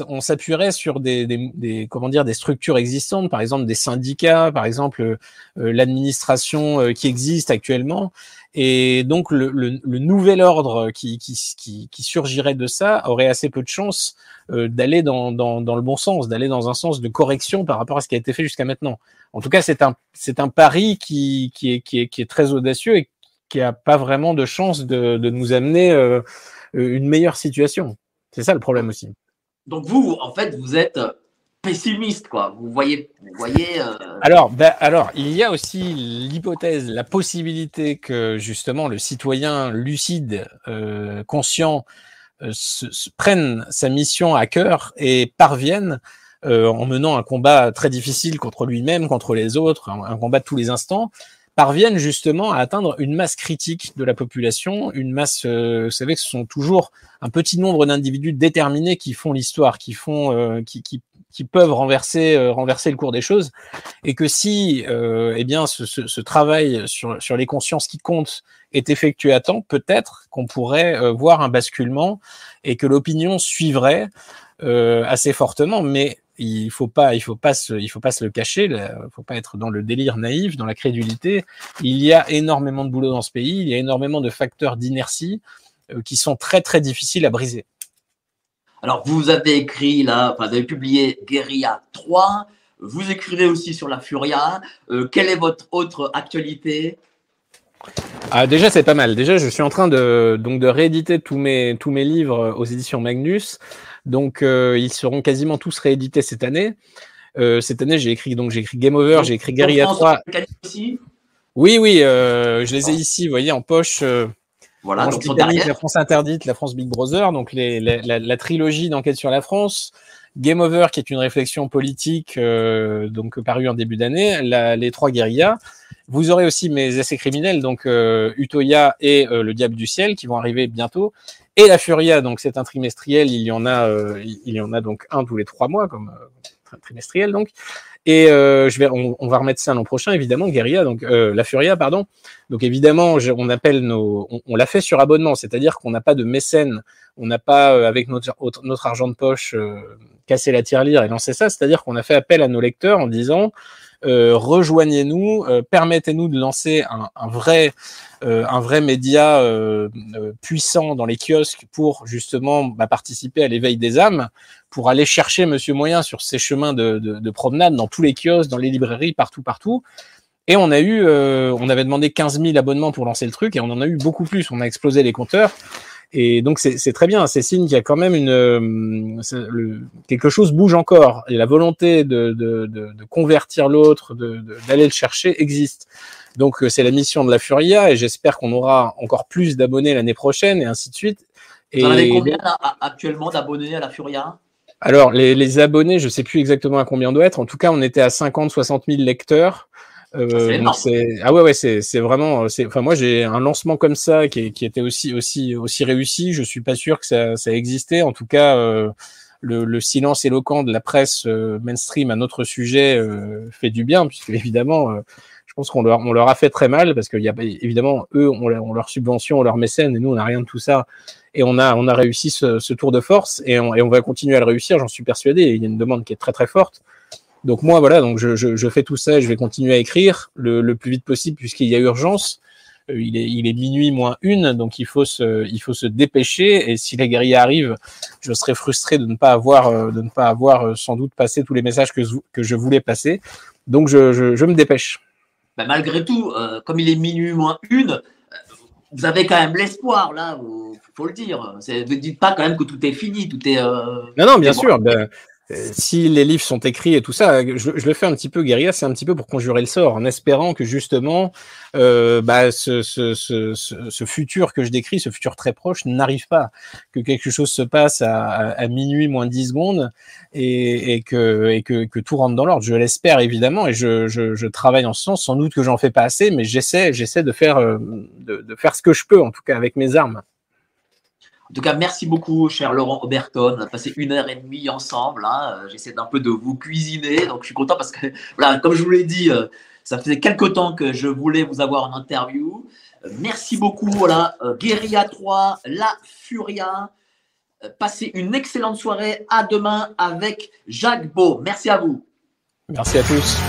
on s'appuierait sur des, des, des, comment dire des structures existantes, par exemple des syndicats, par exemple euh, l'administration euh, qui existe actuellement, et donc le, le, le nouvel ordre qui, qui, qui, qui, surgirait de ça aurait assez peu de chance euh, d'aller dans, dans, dans, le bon sens, d'aller dans un sens de correction par rapport à ce qui a été fait jusqu'à maintenant. En tout cas, c'est un c'est un pari qui, qui, est, qui, est, qui est très audacieux et qui a pas vraiment de chance de, de nous amener euh, une meilleure situation. C'est ça le problème aussi. Donc vous, en fait, vous êtes pessimiste, quoi. Vous voyez. Euh... Alors, ben, alors, il y a aussi l'hypothèse, la possibilité que justement le citoyen lucide, euh, conscient, euh, prenne sa mission à cœur et parvienne euh, en menant un combat très difficile contre lui-même, contre les autres, un, un, combat de tous les instants, parviennent justement à atteindre une masse critique de la population, une masse, euh, vous savez que ce sont toujours un petit nombre d'individus déterminés qui font l'histoire, qui font, euh, qui, qui, qui, peuvent renverser, euh, renverser le cours des choses, et que si, euh, eh bien, ce, ce, ce, travail sur, sur les consciences qui comptent est effectué à temps, peut-être qu'on pourrait euh, voir un basculement et que l'opinion suivrait assez fortement, mais il faut pas, il faut pas se, il faut pas se le cacher. Il faut pas être dans le délire naïf, dans la crédulité. Il y a énormément de boulot dans ce pays. Il y a énormément de facteurs d'inertie euh, qui sont très très difficiles à briser. Alors vous avez écrit là, enfin, vous avez publié Guérilla 3. Vous écrivez aussi sur la Furia. Euh, quelle est votre autre actualité? Ah, déjà, c'est pas mal. Déjà, je suis en train de, donc, de rééditer tous mes, tous mes livres aux éditions Magnus. Donc, euh, ils seront quasiment tous réédités cette année. Euh, cette année, j'ai écrit donc j'ai écrit Game Over, j'ai écrit Guerilla 3. Oui, oui, euh, je les ai ici, vous voyez, en poche. Voilà, donc la France interdite, la France Big Brother, donc les, la, la, la, trilogie d'enquête sur la France, Game Over, qui est une réflexion politique, euh, donc parue en début d'année, les trois guérillas. Vous aurez aussi mes essais criminels, donc euh, Utoya et euh, Le Diable du ciel, qui vont arriver bientôt, et la Furia. Donc c'est un trimestriel. Il y en a, euh, il y en a donc un tous les trois mois, comme euh, trimestriel donc. Et euh, je vais, on, on, va remettre ça l'an prochain, évidemment, Guerilla, donc euh, la Furia, pardon. Donc évidemment, on appelle nos, on, l'a fait sur abonnement, c'est-à-dire qu'on n'a pas de mécène, on n'a pas euh, avec notre, notre argent de poche cassé la tirelire et lancé ça, c'est-à-dire qu'on a fait appel à nos lecteurs en disant rejoignez-nous, euh, permettez-nous de lancer un, un vrai, euh, un vrai média puissant dans les kiosques pour justement bah, participer à l'éveil des âmes, pour aller chercher Monsieur Moyen sur ses chemins de, de, de, promenade dans tous les kiosques, dans les librairies, partout, partout. Et on a eu, on avait demandé 15 000 abonnements pour lancer le truc et on en a eu beaucoup plus. On a explosé les compteurs. Et donc c'est très bien, c'est signe qu'il y a quand même une euh, le, quelque chose bouge encore et la volonté de, de, de, de convertir l'autre, d'aller le chercher existe. Donc euh, c'est la mission de la Furia et j'espère qu'on aura encore plus d'abonnés l'année prochaine et ainsi de suite. Et Vous en avez combien actuellement d'abonnés à la Furia? Alors les, les abonnés, je sais plus exactement à combien doit être. En tout cas, on était à 50, 60 000 lecteurs. Euh, ah ouais ouais c'est c'est vraiment c'est enfin moi j'ai un lancement comme ça qui, qui était aussi aussi aussi réussi. Je suis pas sûr que ça ça existait. En tout cas euh, le, le, silence éloquent de la presse euh, mainstream à notre sujet euh, fait du bien puisque évidemment euh, je pense qu'on leur on leur a fait très mal parce qu'il y a évidemment eux ont leur subvention ont leur mécène et nous on n'a rien de tout ça. Et on a on a réussi ce, ce tour de force et on, et on va continuer à le réussir j'en suis persuadé. Il y a une demande qui est très très forte donc moi, voilà, donc je, je, je, fais tout ça, je vais continuer à écrire le, le plus vite possible puisqu'il y a urgence. Euh, il, est, il est minuit moins une, donc il faut se, il faut se dépêcher. Et si les guerriers arrivent, je serai frustré de ne pas avoir, euh, de ne pas avoir euh, sans doute passé tous les messages que, que je voulais passer. Donc je, je, je me dépêche. Ben malgré tout, euh, comme il est minuit moins une, vous avez quand même l'espoir, là, il faut le dire. Ne dites pas quand même que tout est fini, tout est. Euh, non, non, bien sûr. Ben, si les livres sont écrits et tout ça, je, le fais un petit peu, guérilla, c'est un petit peu pour conjurer le sort, en espérant que justement, euh, bah, ce, ce, ce, ce, futur que je décris, ce futur très proche, n'arrive pas, que quelque chose se passe à, à minuit moins 10 secondes et, et, que, et que, que tout rentre dans l'ordre. Je l'espère évidemment et je, je, je, travaille en ce sens. Sans doute que j'en fais pas assez, mais j'essaie, j'essaie de faire, euh, de, de faire ce que je peux, en tout cas avec mes armes. En tout cas, merci beaucoup, cher Laurent Oberton. On a passé une heure et demie ensemble. Hein. J'essaie d'un peu de vous cuisiner. Donc, je suis content parce que, <laughs> voilà, comme je vous l'ai dit, euh, ça faisait quelques temps que je voulais vous avoir en interview. Euh, merci beaucoup. Voilà, euh, Guérilla 3, La Furia. Passez une excellente soirée. À demain avec Jacques Beau. Merci à vous. Merci à tous.